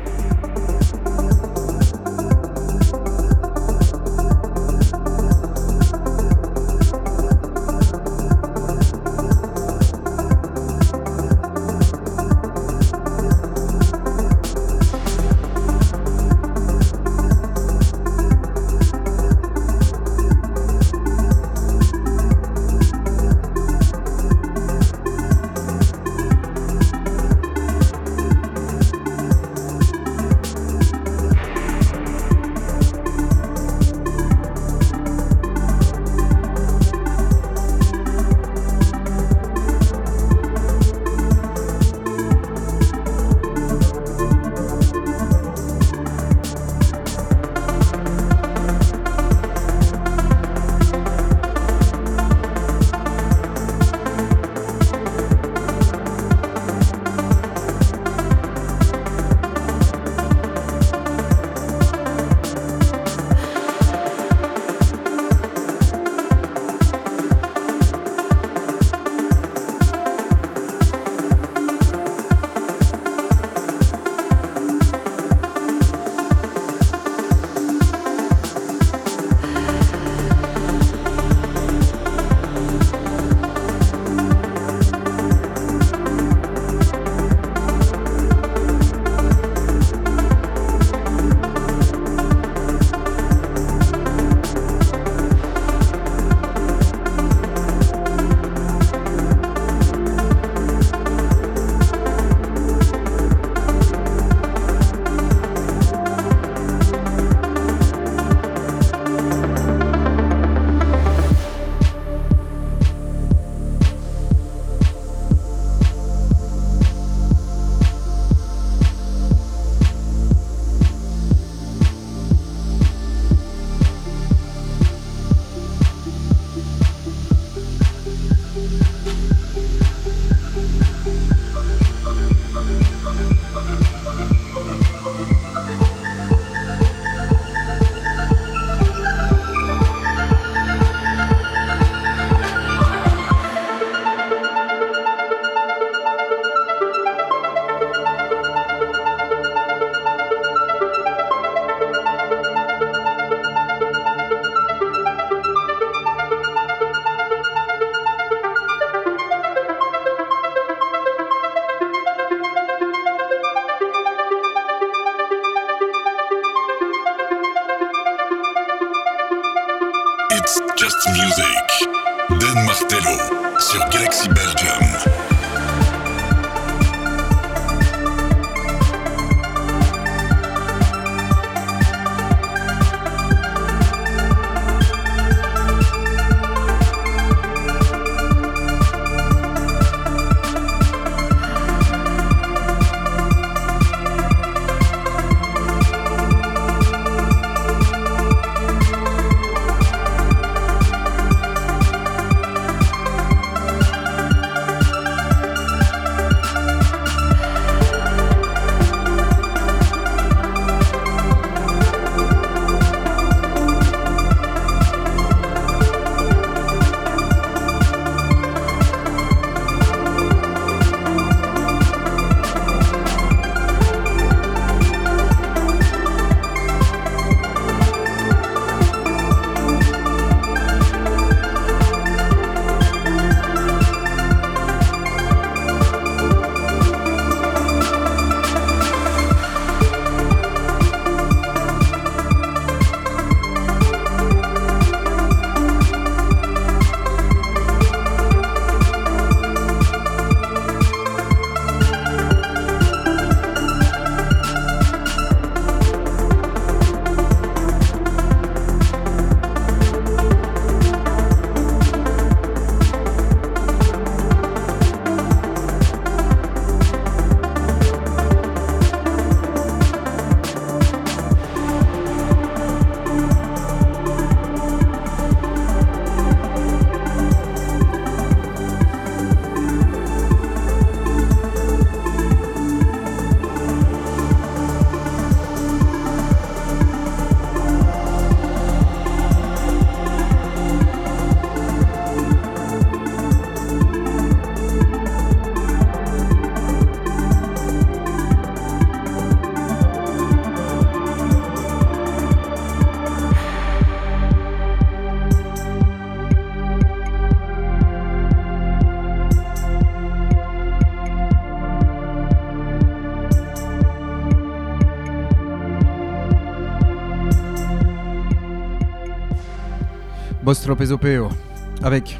Avec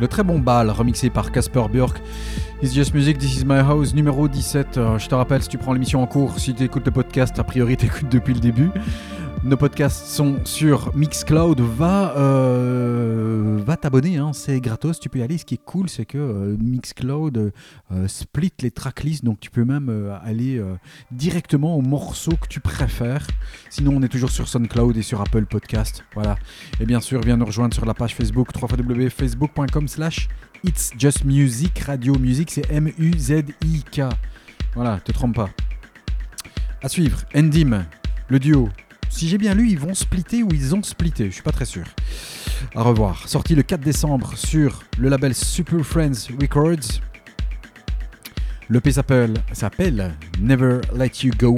le très bon bal remixé par Casper Björk. It's Just Music, This Is My House, numéro 17. Euh, je te rappelle, si tu prends l'émission en cours, si tu écoutes le podcast, a priori tu écoutes depuis le début. Nos podcasts sont sur Mixcloud. Va, euh, va t'abonner, hein, c'est gratos, tu peux y aller. Ce qui est cool, c'est que euh, Mixcloud euh, split les tracklists, donc tu peux même euh, aller directement aux morceaux que tu préfères. Sinon, on est toujours sur SoundCloud et sur Apple Podcast. Voilà. Et bien sûr, viens nous rejoindre sur la page Facebook www.facebook.com slash It's Just Music. Radio Music, c'est M-U-Z-I-K. Voilà, te trompe pas. À suivre, Endim, le duo. Si j'ai bien lu, ils vont splitter ou ils ont splitté, je suis pas très sûr. À revoir. Sorti le 4 décembre sur le label Super Friends Records. L'EP s'appelle s'appelle Never Let You Go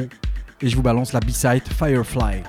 et je vous balance la B-side Firefly.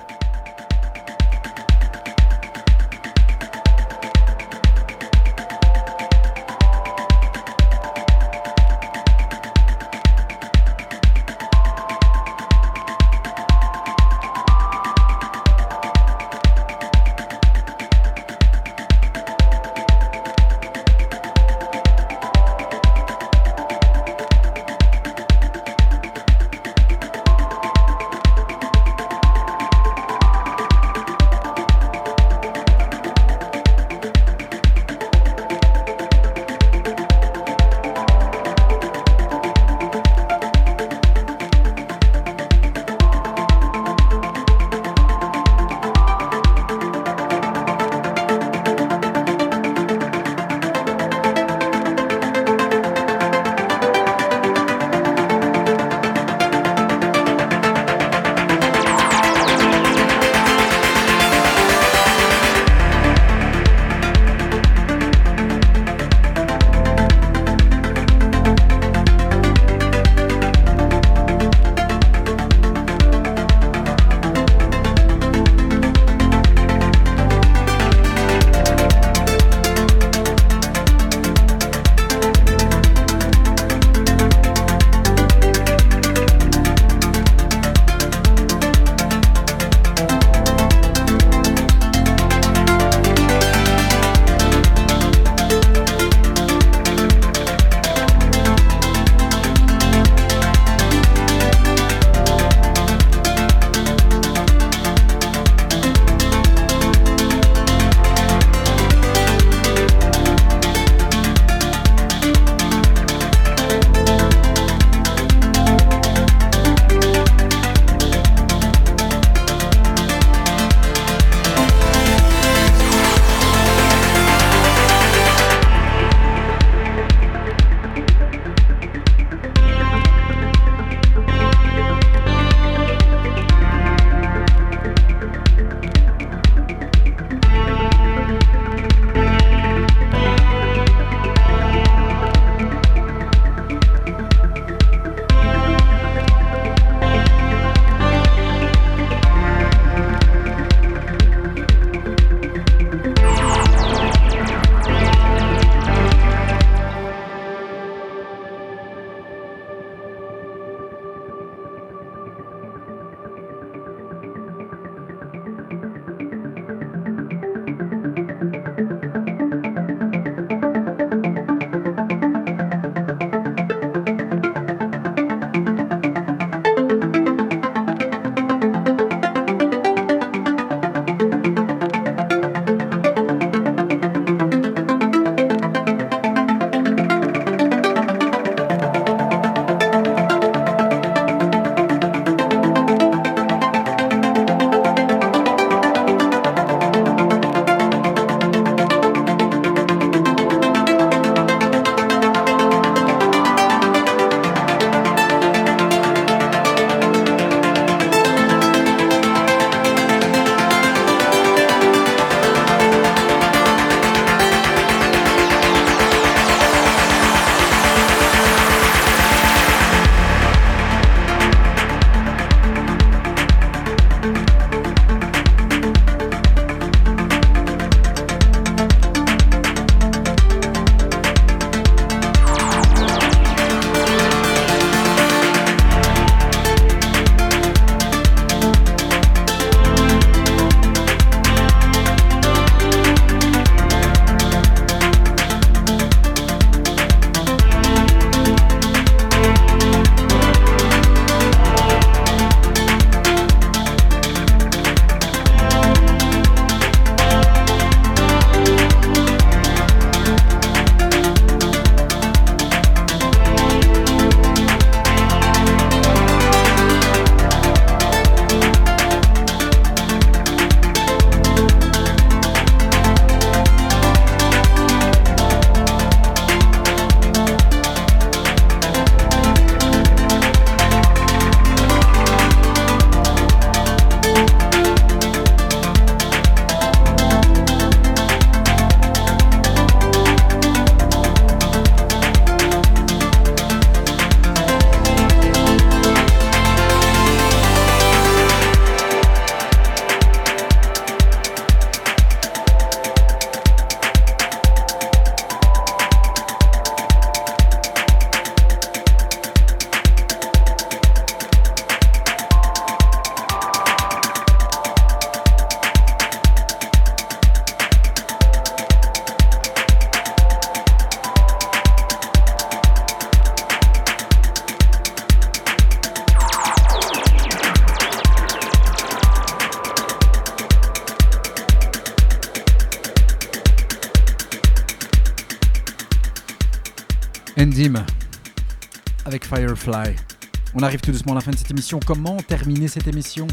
On arrive tout doucement à la fin de cette émission. Comment terminer cette émission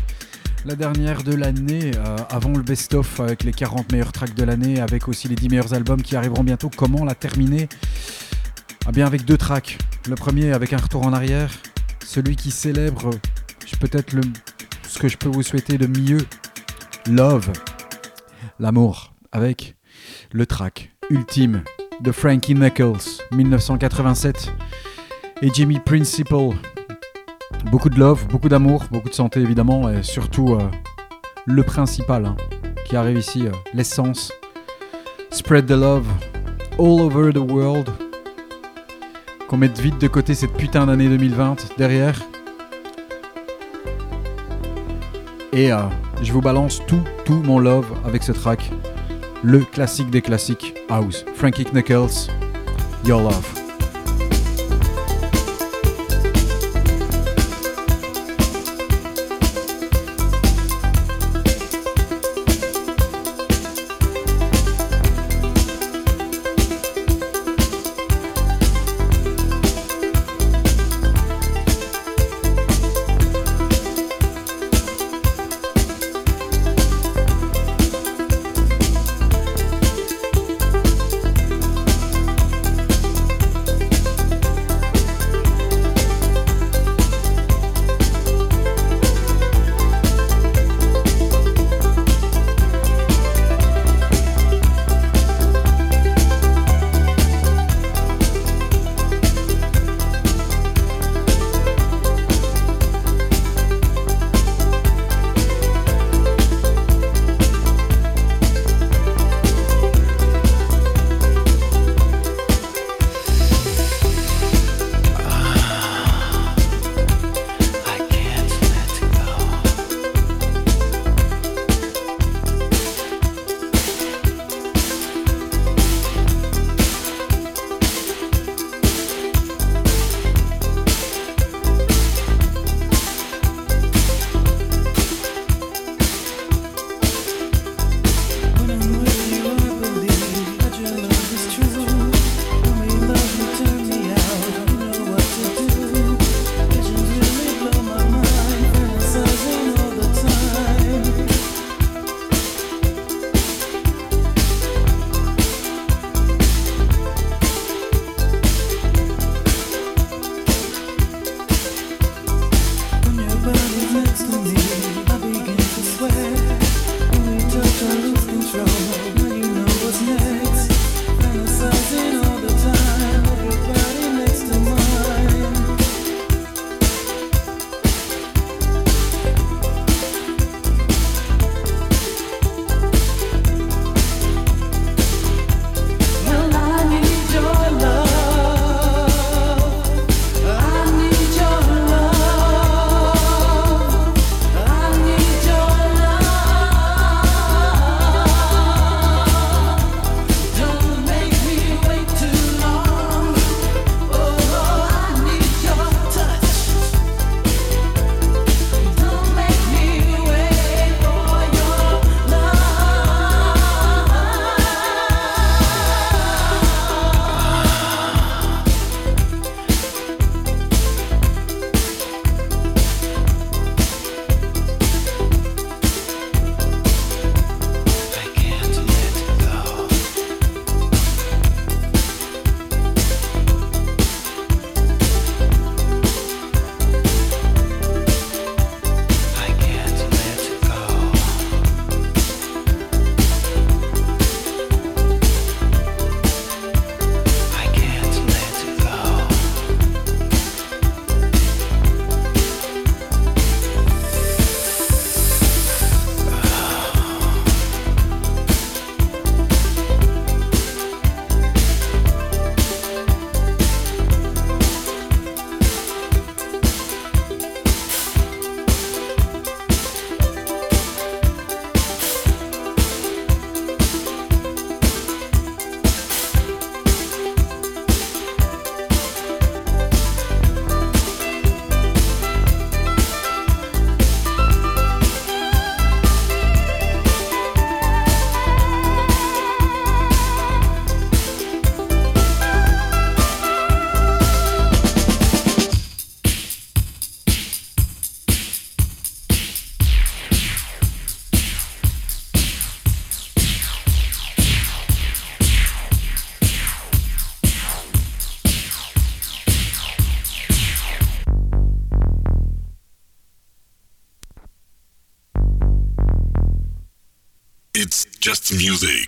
La dernière de l'année, euh, avant le best-of avec les 40 meilleurs tracks de l'année, avec aussi les 10 meilleurs albums qui arriveront bientôt. Comment la terminer? Ah bien avec deux tracks. Le premier avec un retour en arrière, celui qui célèbre peut-être ce que je peux vous souhaiter de mieux. Love, l'amour, avec le track ultime de Frankie Knuckles, 1987, et Jimmy Principle. Beaucoup de love, beaucoup d'amour, beaucoup de santé évidemment, et surtout euh, le principal hein, qui arrive ici, euh, l'essence. Spread the love all over the world. Qu'on mette vite de côté cette putain d'année 2020 derrière. Et euh, je vous balance tout, tout mon love avec ce track. Le classique des classiques, House. Frankie Knuckles, Your Love. Music.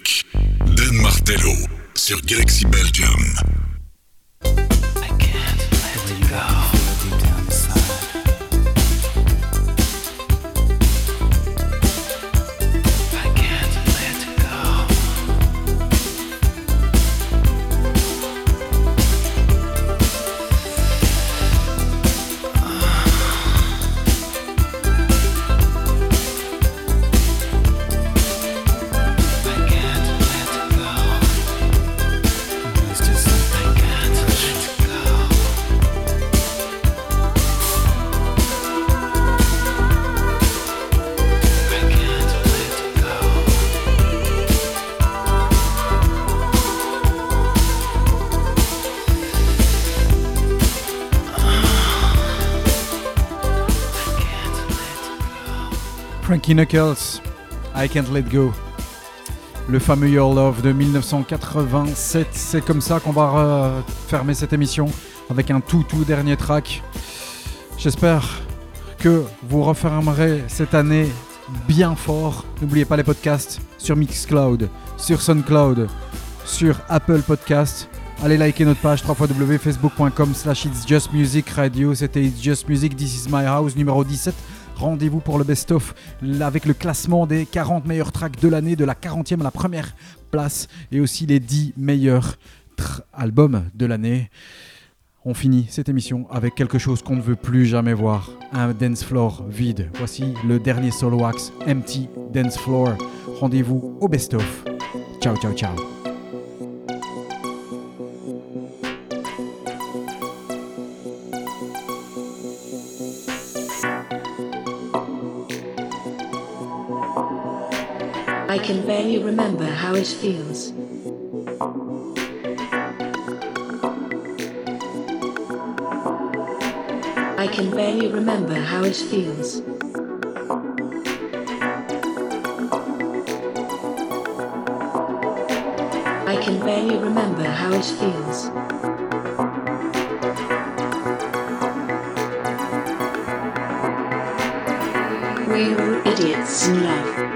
Knuckles, I Can't Let Go. Le fameux Your Love de 1987. C'est comme ça qu'on va euh, fermer cette émission avec un tout tout dernier track. J'espère que vous refermerez cette année bien fort. N'oubliez pas les podcasts sur Mixcloud, sur Soundcloud, sur Apple Podcast. Allez liker notre page www.facebook.com slash It's Just Music Radio. C'était It's Just Music, This Is My House numéro 17. Rendez-vous pour le best-of avec le classement des 40 meilleurs tracks de l'année, de la 40e à la première place, et aussi les 10 meilleurs albums de l'année. On finit cette émission avec quelque chose qu'on ne veut plus jamais voir, un dance floor vide. Voici le dernier solo axe, Empty Dance Floor. Rendez-vous au best-of. Ciao, ciao, ciao. I can barely remember how it feels. I can barely remember how it feels. I can barely remember how it feels. We were idiots in love.